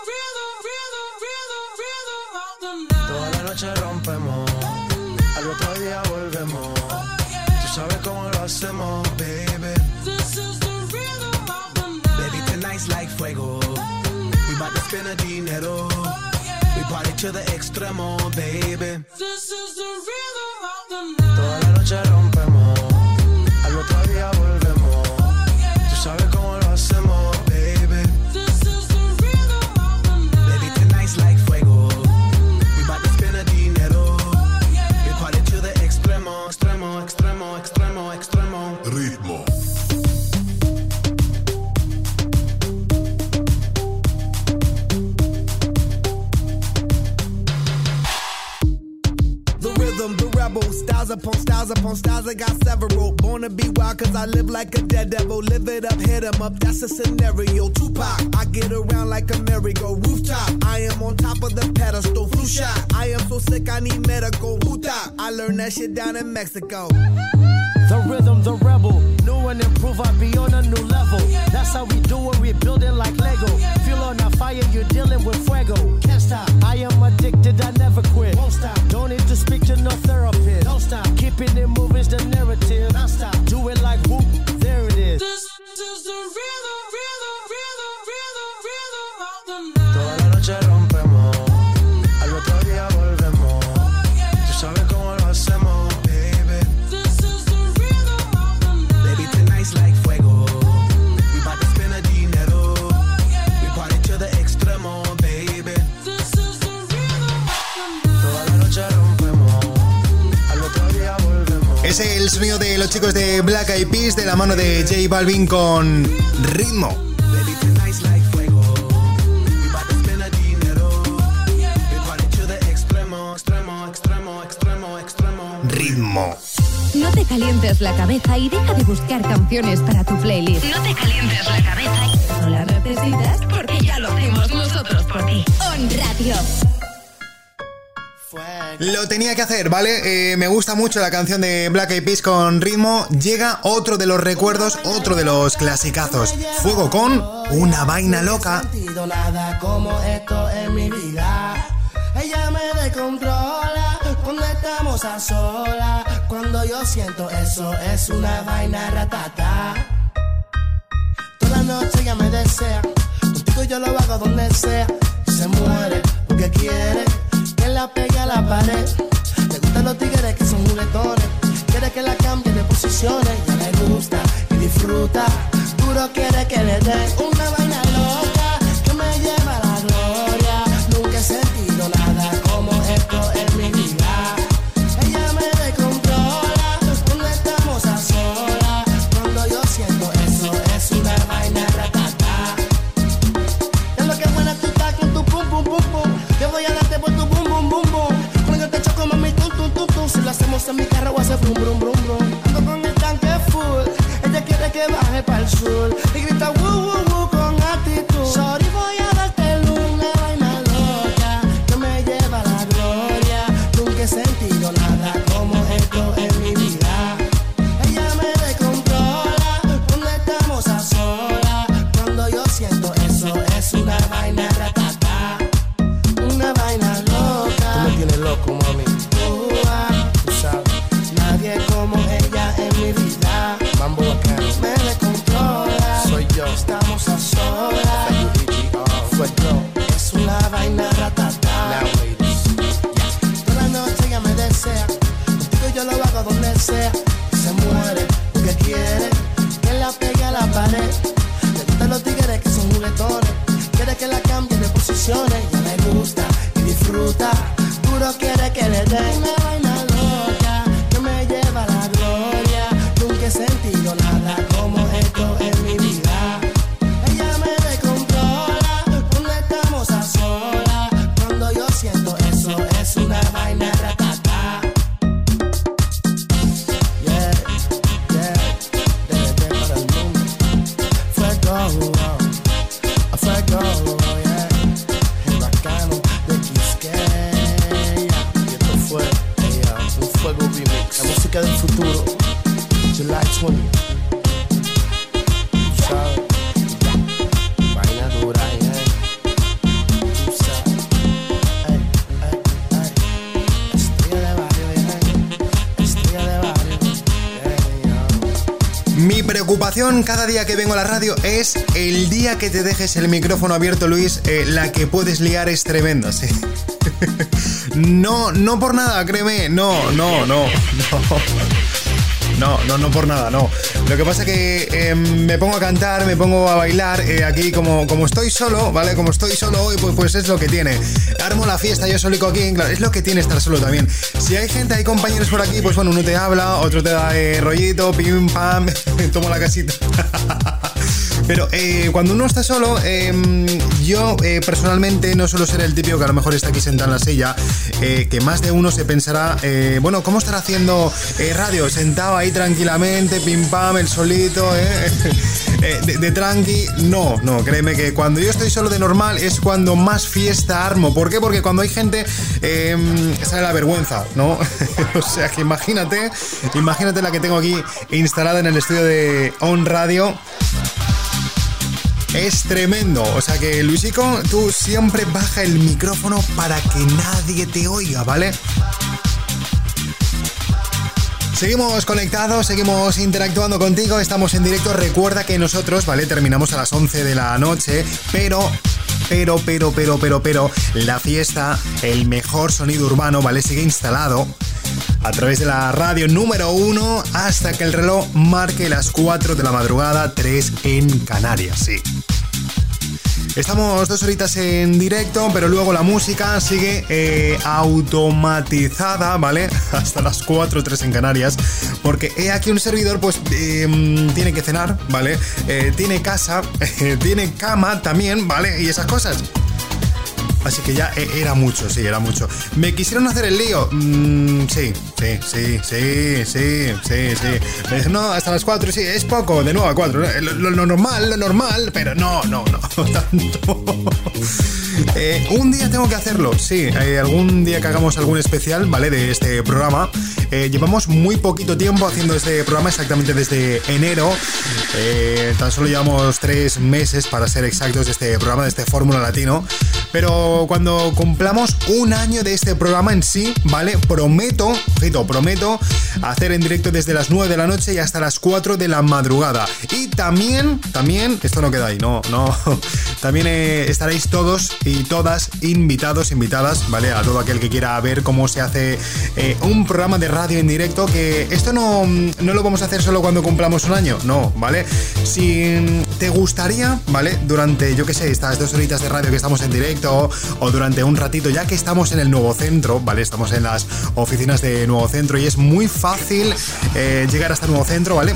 S23: al otro día volvemos. Tú sabes cómo lo hacemos, baby. Baby, tonight's like fuego. We bout to spend the dinero. We party to the extremo, baby. Toda la noche rompemos, styles
S5: upon styles upon styles, I got several. Born to be wild, cause I live like a dead devil. Live it up, hit 'em up, that's a scenario. Tupac, I get around like a merry-go rooftop. I am on top of the pedestal, flu shot. I am so sick, I need medical. Huta, I learned that shit down in Mexico.
S45: The rhythm, the rebel. New and improve, I be on a new level. That's how we do it, we build it like Lego. Feel on a fire, you're dealing with fuego. Can't stop. I am addicted, I Keeping it moving's the narrative. Non stop. Do it like whoop, there it is.
S23: This is the rhythm,
S1: Es el sonido de los chicos de Black Eyed Peas de la mano de J Balvin con ritmo. Ritmo.
S2: No te calientes la cabeza y deja de buscar canciones para tu playlist. No te calientes la cabeza y no las necesitas porque ya lo hacemos nosotros por ti. On Radio.
S1: Lo tenía que hacer, ¿vale? Eh, me gusta mucho la canción de Black Eyed Peas con ritmo. Llega otro de los recuerdos, otro de los clasicazos. Fuego con una vaina loca.
S34: nada como esto en mi vida. Ella me descontrola cuando estamos a solas. Cuando yo siento eso es una vaina ratata. Toda la noche ella me desea. Contigo yo lo hago donde sea. Se muere porque quiere que la pegue a la pared. Le gustan los tigres que son juguetones. Quiere que la cambie de posiciones. Ya le gusta y disfruta. Duro quiere que le dé una vaina en mi carro hace brum brum brum brum. Ando con el tanque full. Ella quiere que baje para el sur
S1: cada día que vengo a la radio es el día que te dejes el micrófono abierto, Luis, eh, la que puedes liar es tremenda, sí. No, no por nada, créeme, no, no, no, no. No, no, no por nada, no. Lo que pasa que eh, me pongo a cantar, me pongo a bailar. eh, aquí, como, como estoy solo, ¿vale? Como estoy solo hoy, pues, pues es lo que tiene. Armo la fiesta, yo solico aquí, claro, es lo que tiene estar solo también. Si hay gente, hay compañeros por aquí, pues bueno, uno te habla, otro te da eh, rollito, pim, pam, tomo la casita. Pero eh, cuando uno está solo, em, yo personalmente no suelo ser el típico que a lo mejor está aquí sentado en la silla, eh, que más de uno se pensará, bueno, ¿cómo estará haciendo radio? Sentado ahí tranquilamente, pim pam, el solito, de, de, tranqui. No, no, créeme que cuando yo estoy solo de normal es cuando más fiesta armo. ¿Por qué? Porque cuando hay gente em, sale la vergüenza, ¿no? o sea que imagínate, imagínate la que tengo aquí instalada en el estudio de On Radio es tremendo. O sea que, Luisico, tú siempre baja el micrófono para que nadie te oiga, ¿vale? Seguimos conectados, seguimos interactuando contigo, estamos en directo. Recuerda que nosotros, ¿vale? Terminamos a las 11 de la noche, pero pero, pero, pero, pero, pero, la fiesta, el mejor sonido urbano, ¿vale? Sigue instalado a través de la radio número 1 hasta que el reloj marque las 4 de la madrugada, 3 en Canarias, sí. Estamos dos horitas en directo, pero luego la música sigue eh, automatizada, ¿vale? Hasta las 4 o 3 en Canarias. Porque he aquí un servidor, pues em, tiene que cenar, ¿vale? Eh, tiene casa, tiene cama también, ¿vale? Y esas cosas. Así que ya e-, era mucho, sí, era mucho. ¿Me quisieron hacer el lío? Mm, sí, sí, sí, sí, sí, sí, sí. Me dijeron, no, hasta las 4, sí, es poco, de nuevo a 4. Lo, normal, lo normal, pero no, no, no, tanto. Eh, un día tengo que hacerlo, sí, eh, algún día que hagamos algún especial, ¿vale? De este programa. Eh, llevamos muy poquito tiempo haciendo este programa, exactamente desde enero. tan solo llevamos tres meses, para ser exactos, de este programa, de este Fórmula Latino. Pero cuando cumplamos un año de este programa en sí, ¿vale? Prometo, ojito, prometo hacer en directo desde las 9 de la noche y hasta las 4 de la madrugada. Y también, también, esto no queda ahí, no, no. También estaréis todos y todas invitados, invitadas, ¿vale? A todo aquel que quiera ver cómo se hace eh, un programa de radio en directo, que esto no, no lo vamos a hacer solo cuando cumplamos un año, no, ¿vale? Si te gustaría, ¿vale? Durante, yo qué sé, estas dos horitas de radio que estamos en directo o durante un ratito, ya que estamos en el nuevo centro, ¿vale? Estamos en las oficinas de nuevo centro y es muy fácil eh, llegar hasta nuevo centro, ¿vale?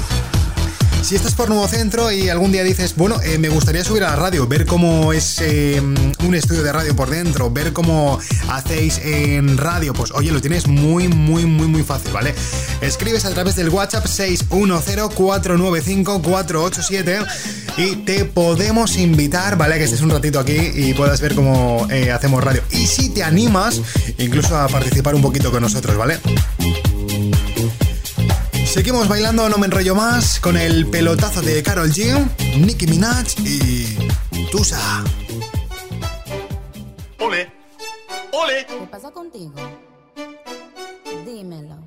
S1: Si estás por Nuevo Centro y algún día dices, bueno, eh, me gustaría subir a la radio, ver cómo es eh, un estudio de radio por dentro, ver cómo hacéis en radio, pues oye, lo tienes muy, muy, muy, muy fácil, ¿vale? Escribes a través del WhatsApp 610-495-487 y te podemos invitar, ¿vale? Que estés un ratito aquí y puedas ver cómo eh, hacemos radio. Y si te animas, incluso a participar un poquito con nosotros, ¿vale? Seguimos bailando, no me enrollo más, con el pelotazo de Carol G, Nicki Minaj y Tusa.
S46: ¡Ole! ¡Ole!
S45: ¿Qué pasa contigo? Dímelo.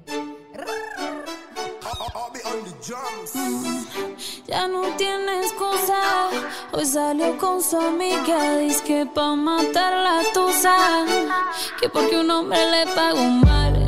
S18: Ya no tienes excusa. Hoy salió con su amiga. Dice que pa' matar la tusa. Que porque un hombre le pagó mal.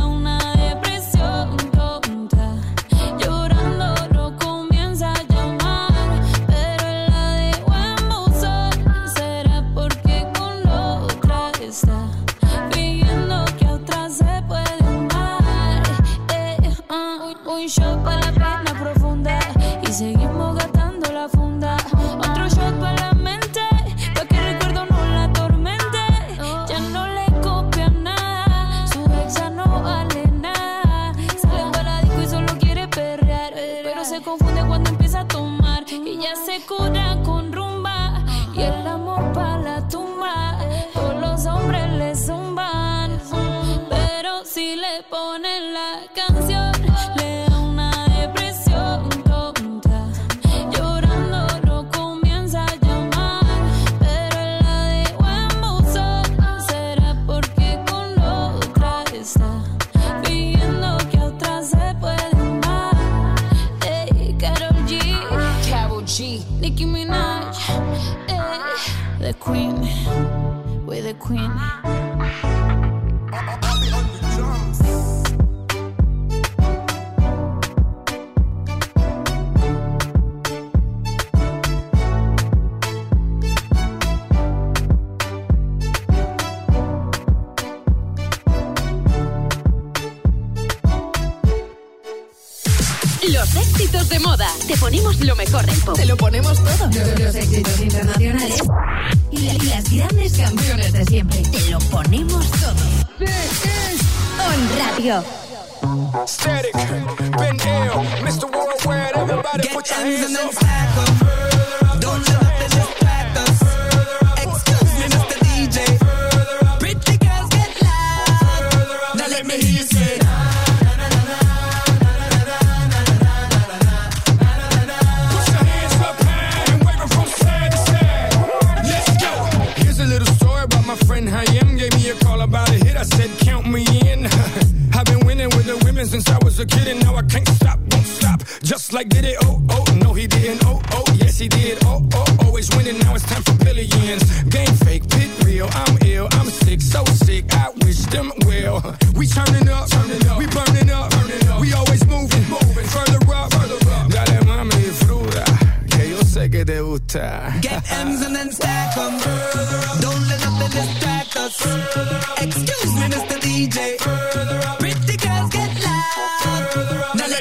S18: Queen.
S14: Los éxitos de moda. Te ponemos lo mejor del pop.
S29: Te lo ponemos todo. Los éxitos de siempre. Te lo ponemos todo. On Radio.
S47: Static, been ill, Mr. Worldwide, everybody put your hands up. A kid, and now I can't stop, won't stop. Just like did it. Oh, oh, no, he didn't. Oh, oh, yes, he did. Oh, oh, always winning. Now it's time for billions. Game fake, pit real. I'm ill. I'm sick, so sick. I wish them well. We turning up, turning up. We burning up, burning up. We always moving, moving. Further up, further up. Dale mami, fruta. Que yo sé que te gusta.
S17: Get M's and then stack 'em. Don't let nothing distract us. Excuse me, Mr. DJ. Pretty girls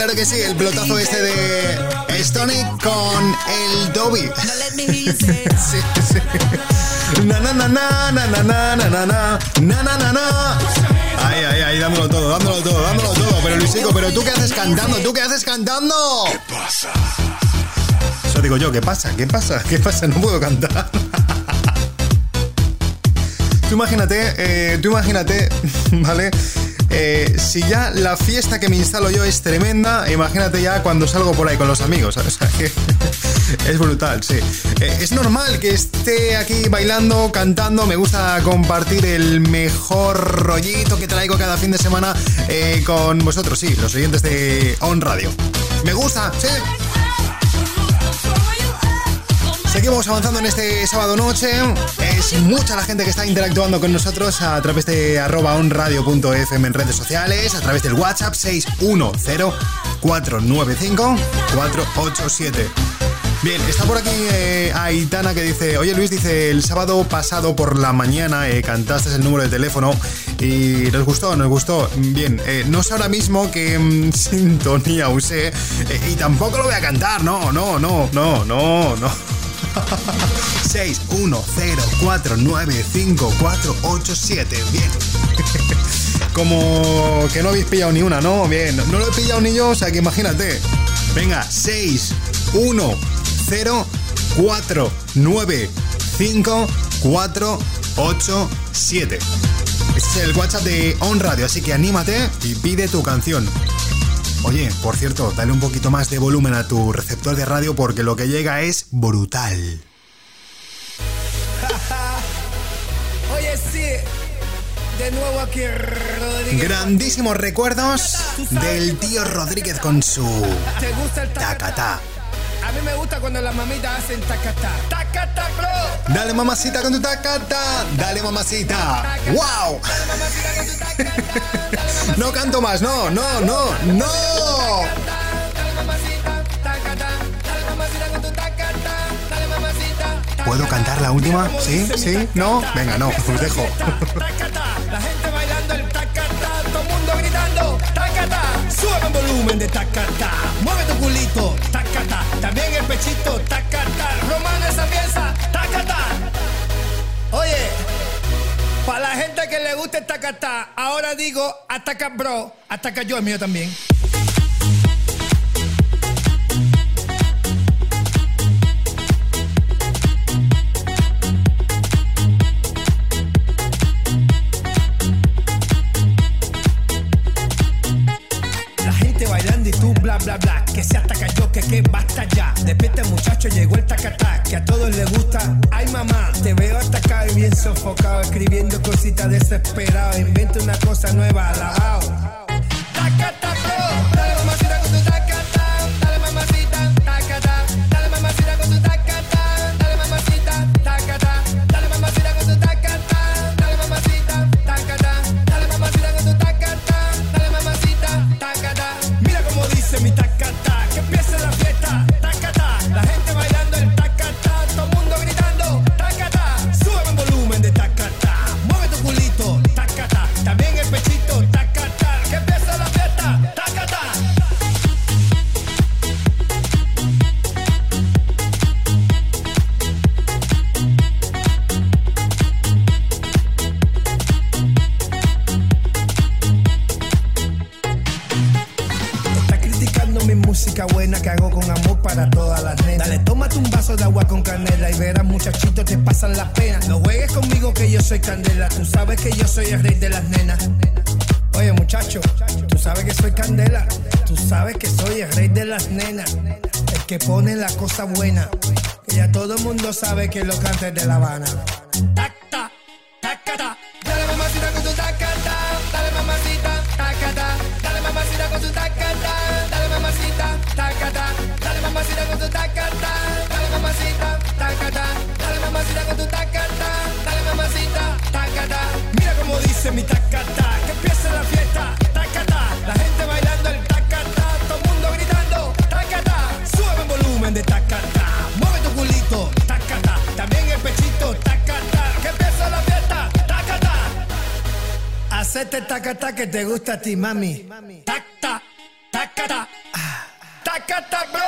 S1: claro que sí, el pelotazo este de Stony con el Dobby. Sí, sí. Na na na na na na na na na na na na na na. Ahí, ahí, ahí, dándolo todo, dándolo todo, dándolo todo. Pero Luisico, pero tú qué haces cantando, tú qué haces cantando. ¿Qué pasa? Eso digo yo, ¿qué pasa? ¿Qué pasa? ¿Qué pasa? No puedo cantar. Tú imagínate, eh, tú imagínate, ¿vale? Eh, si ya la fiesta que me instalo yo es tremenda, imagínate ya cuando salgo por ahí con los amigos, ¿sabes? Es brutal, sí. Eh, es normal que esté aquí bailando, cantando, me gusta compartir el mejor rollito que traigo cada fin de semana eh, con vosotros, sí, los oyentes de On Radio. Me gusta, sí. Seguimos avanzando en este sábado noche. Es mucha la gente que está interactuando con nosotros a través de arroba onradio.fm en redes sociales, a través del WhatsApp 610-495-487. Bien, está por aquí eh, Aitana que dice, oye Luis, dice, el sábado pasado por la mañana eh, cantaste el número de teléfono y nos gustó, nos gustó. Bien, eh, no sé ahora mismo qué mm, sintonía usé eh, y tampoco lo voy a cantar, no, no, no, no, no, no. 610495487. Bien. Como que no habéis pillado ni una, ¿no? Bien. No lo he pillado ni yo, o sea que imagínate. Venga, 610495487. Este es el WhatsApp de On Radio, así que anímate y pide tu canción. Oye, por cierto, dale un poquito más de volumen a tu receptor de radio porque lo que llega es brutal.
S5: Oye, sí. De nuevo aquí Rodríguez.
S1: Grandísimos recuerdos del tío Rodríguez con su tacatá.
S5: A mí me gusta cuando las mamitas hacen tacata. Tacata, bro.
S1: Dale mamacita con tu tacata. Dale mamacita. ¡Wow! No canto más, no, no, no, no. ¿Puedo cantar la última? ¿Sí? ¿Sí? ¿No? Venga, no, os dejo.
S5: La gente baila. Sube con volumen de tacata. Mueve tu culito, tacata. También el pechito, tacata. Román esa pieza, tacata. Oye, para la gente que le gusta el tacata, ahora digo hasta ataca bro, hasta ataca yo el mío también. bla, bla. Que se ataca yo, que que basta ya. Despierta muchacho, llegó el tacatá, que a todos les gusta. Ay mamá, te veo atacado y bien sofocado, escribiendo cositas desesperadas. Inventa una cosa nueva, alabao. Tacatá. cosa buena. Que ya todo el mundo sabe que es lo canta de La Habana. tacata que te gusta a ti, mami. Tacta, tacata. Tacata, bro.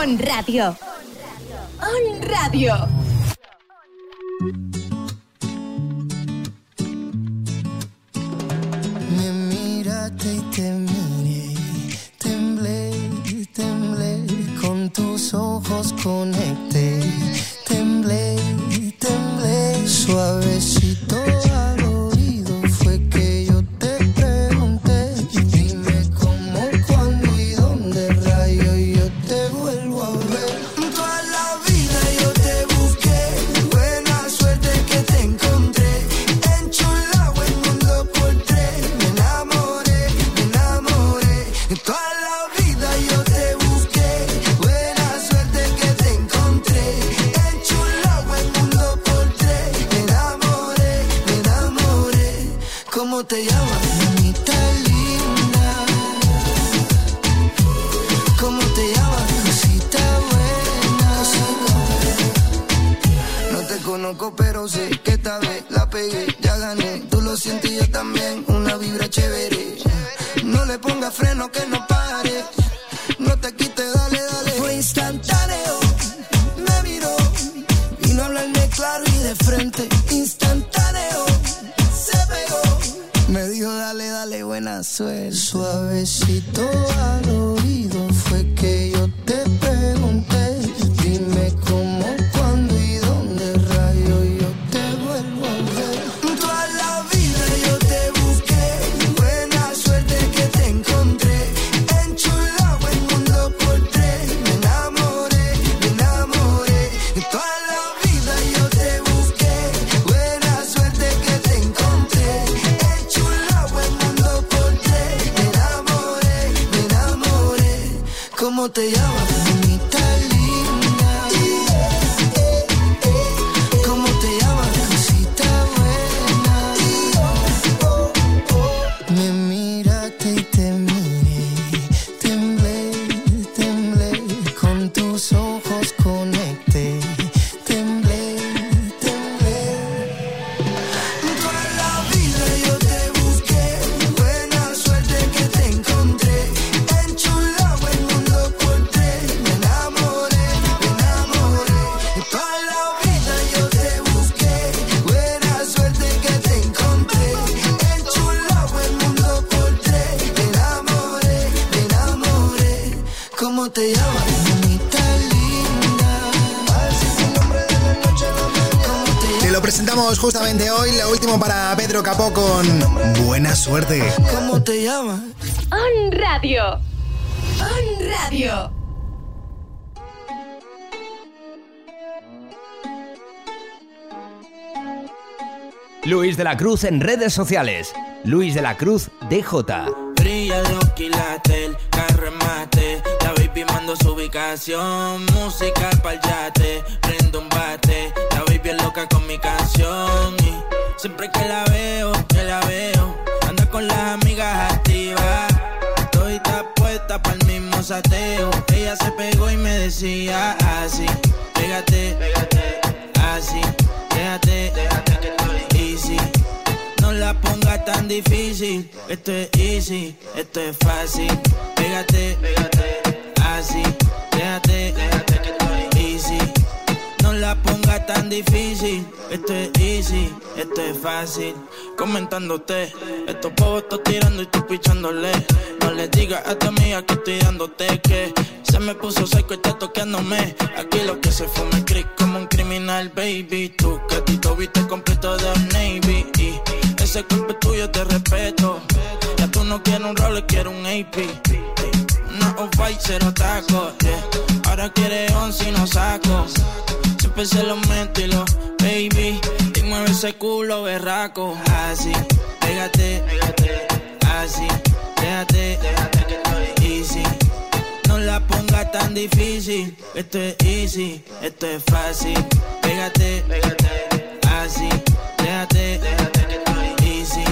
S29: On Radio. On Radio.
S34: Suavecito al oído ¿Cómo te llamas?
S15: On Radio.
S2: On Radio.
S6: Luis de la Cruz en redes sociales. Luis de la Cruz DJ.
S41: Brilla los quilates, el carro mate. La baby mando su ubicación. Música pa'l yate, prendo un bate. La baby es loca con mi canción. Y siempre que la veo, Ella se pegó y me decía así: Pégate, pégate, así, déjate, déjate que estoy easy. No la ponga tan difícil. Esto es easy, esto es fácil. Pégate, pégate, así. Déjate, déjate la ponga tan difícil. Esto es easy, esto es fácil. Comentándote, estos pobres estoy tirando y tú pichándole. No le digas a tu amiga que estoy dándote que se me puso seco y está toqueándome. Aquí lo que se fue me creí como un criminal, baby. Tú que a ti te viste completo de Navy. Y ese cuerpo es tuyo te respeto. Ya tú no quieres un rol, quieres un AP. Una off-white, cero taco. yeah. Ahora quiere once y no saco. Siempre se lo meto y lo baby. Y mueve ese culo berraco. Así, pégate, pégate. Así, déjate, déjate que estoy easy. No la ponga tan difícil. Esto es easy, esto es fácil. Pégate, pégate. Así, déjate, déjate que estoy easy.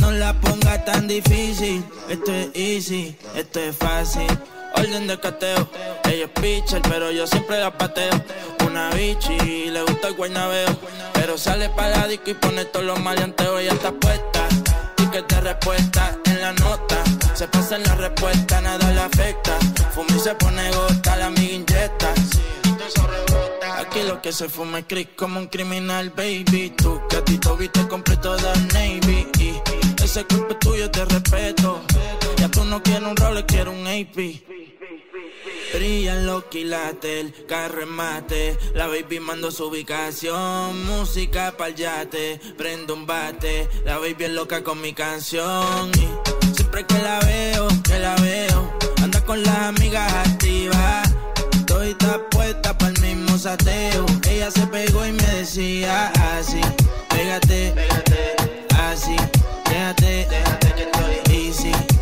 S41: No la ponga tan difícil. Esto es easy, esto es fácil. Orden de cateo, ella es pitcher, pero yo siempre la pateo. Una bichi, le gusta el guaynabeo. Pero sale para la disco y pone todos los maleanteos. Ella está puesta, ticket de respuesta en la nota. Se pasa en la respuesta, nada le afecta. Fumi se pone gota, la amiga inyecta. Aquí lo que se fuma es crick como un criminal, baby. Ti te viste completo de Navy. Y ese cuerpo tuyo, te respeto. Tú no quieres un rol, quieres un AP. Brillan los quilates, el carro en mate. La baby mando su ubicación. Música pa'l yate, prendo un bate. La baby es loca con mi canción. Y siempre que la veo, que la veo, anda con las amigas activas. Estoy puesta pa'l mismo sateo. Ella se pegó y me decía así: Pégate, pégate, así. Déjate, déjate que estoy easy.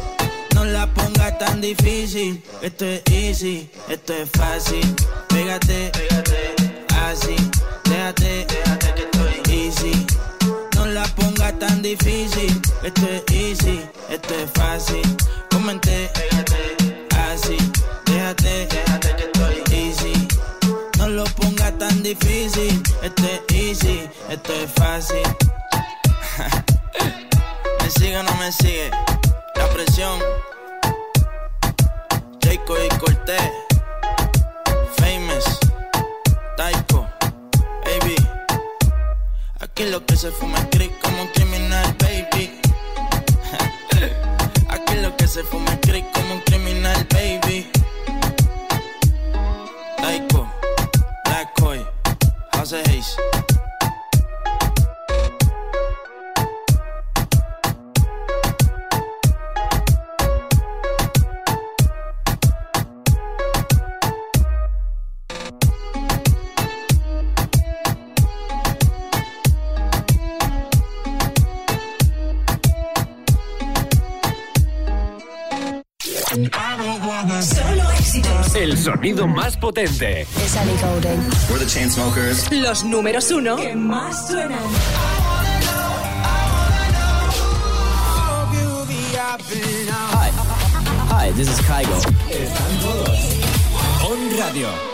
S41: No la ponga tan difícil. Esto es easy, esto es fácil. Pégate, pégate, así. Déjate, déjate que estoy easy. No la ponga tan difícil. Esto es easy, esto es fácil. Comenté, pégate, así. Déjate, déjate que estoy easy. No lo ponga tan difícil. Esto es easy, esto es fácil. me sigue o no me sigue. La presión. Rico y Cortés. Famous, Taiko, baby. Aquí lo que se fuma es crick como un criminal, baby. Aquí lo que se fuma es crick como un criminal, baby. Taiko, Black Coy, House of Haze.
S29: Solo éxitos.
S44: El sonido más potente.
S29: Es Ali Golden. Los números uno. Que más suenan.
S24: Hi. This is Kygo. Están todos. On Radio.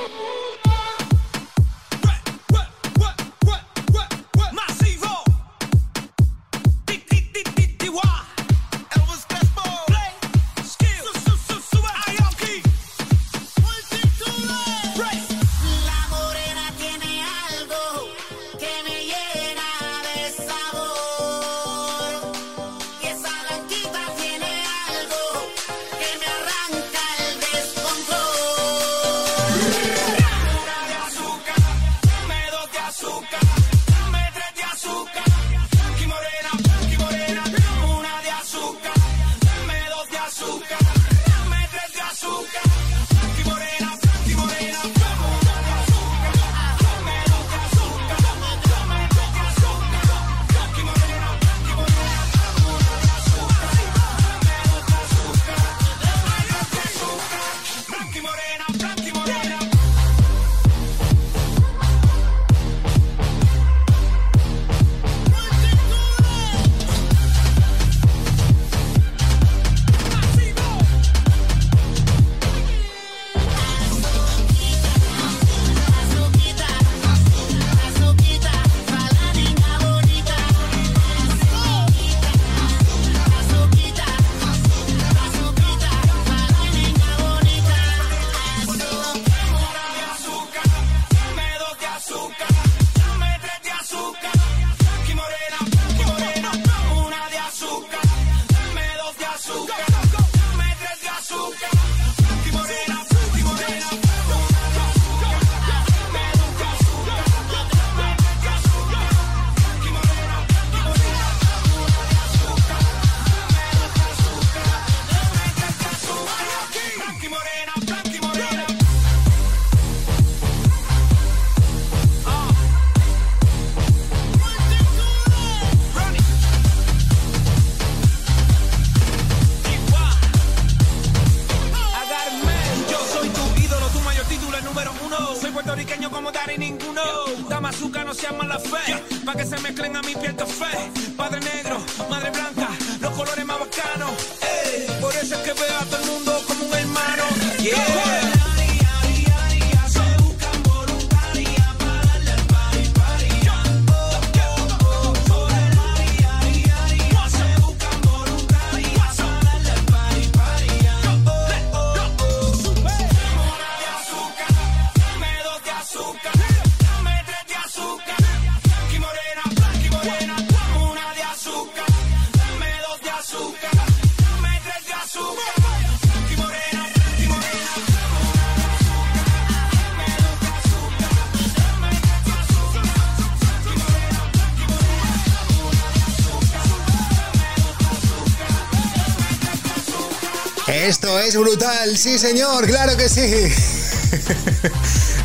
S47: es
S1: brutal, sí señor, claro que sí.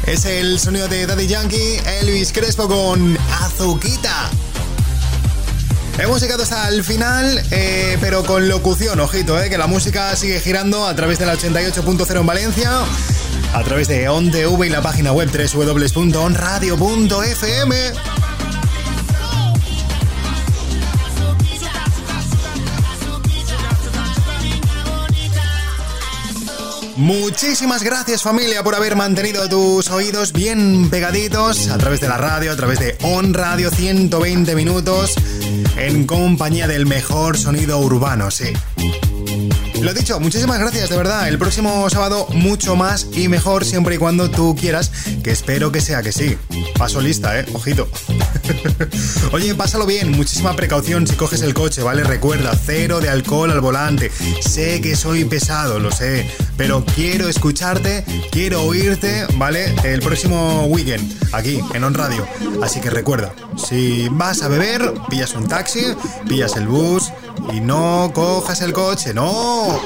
S1: es el sonido de Daddy Yankee, Elvis Crespo con Azuquita. Hemos llegado hasta el final, eh, pero con locución, ojito, eh, que la música sigue girando a través de la 88.0 en Valencia, a través de OnTV y la página web www.onradio.fm. Muchísimas gracias familia por haber mantenido tus oídos bien pegaditos a través de la radio, a través de On Radio 120 minutos en compañía del mejor sonido urbano, sí. Lo dicho, muchísimas gracias, de verdad. El próximo sábado mucho más y mejor siempre y cuando tú quieras, que espero que sea que sí. Paso lista, eh, ojito. Oye, pásalo bien, muchísima precaución si coges el coche, ¿vale? Recuerda, cero de alcohol al volante. Sé que soy pesado, lo sé pero quiero escucharte, quiero oírte, ¿vale? El próximo weekend, aquí, en On Radio. Así que recuerda, si vas a beber, pillas un taxi, pillas el bus y no cojas el coche, no.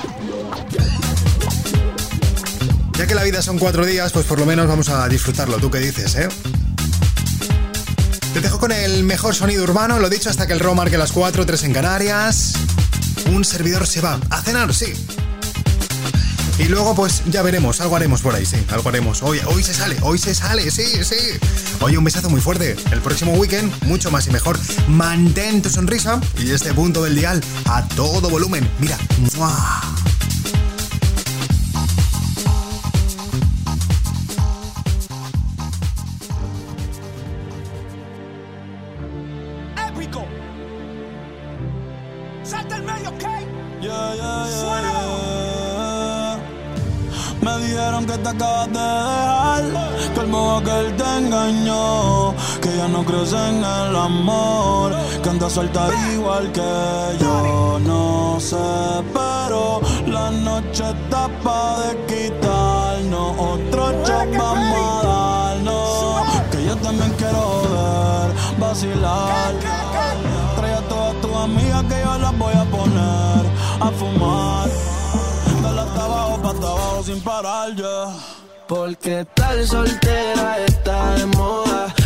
S1: Ya que la vida son cuatro días, pues por lo menos vamos a disfrutarlo. ¿Tú qué dices, eh? Te dejo con el mejor sonido urbano, lo dicho, hasta que el row marque las 4, 3 en Canarias. Un servidor se va a cenar, sí. Y luego, pues ya veremos, algo haremos por ahí, sí, algo haremos. Hoy, hoy se sale, hoy se sale, sí, sí. Oye, un besazo muy fuerte. El próximo weekend, mucho más y mejor. Mantén tu sonrisa y este punto del dial a todo volumen. Mira.
S8: En el amor. Que anda suelta igual que yo. No sé, pero la noche está pa' de quitarnos. Otro shot vamos a darnos. Que yo también quiero ver, vacilar. Trae a todas tus amigas que yo las voy a poner a fumar sin parar ya.
S48: Porque tal soltera está de moda,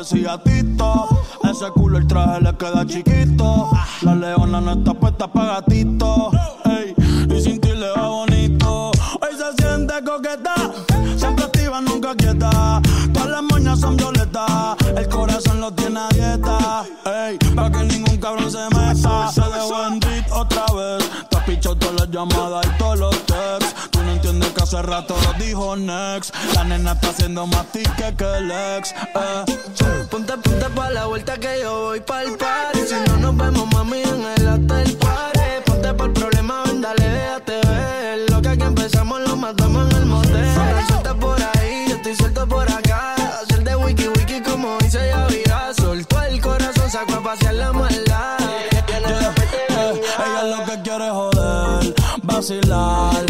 S8: decía Tito. Ese culo el traje le queda chiquito. La leona no está puesta pa' gatito. Ey, y sin ti le va bonito. Hoy se siente coqueta, siempre activa, nunca quieta. Todas las moñas son violetas, el corazón lo tiene a dieta. Ey, pa' que ningún cabrón se meta. Se dejó en otra vez. Te has todas las llamadas y todos los hace rato lo dijo Next. La nena está haciendo más tique que el ex. Eh. Ponte, ponte pa' la vuelta que yo voy pa el party. Si no nos vemos, mami, en el hotel party. Ponte pa el problema, ven, dale, déjate ver. Lo que aquí empezamos lo matamos en el motel. Suelta por ahí, yo estoy suelto por acá. Hacer de wiki wiki como dice ya vida. Soltó el corazón, sacó a pasear
S48: la maldad. Yeah. Ella lo que quiere es joder, vacilar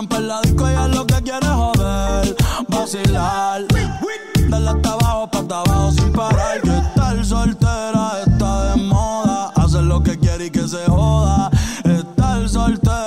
S48: romper la disco, ella lo que quiere joder, vacilar. Dale hasta abajo, pa' abajo sin parar. Que estar soltera está de moda. Hacer lo que quiere y que se
S26: joda. Estar soltera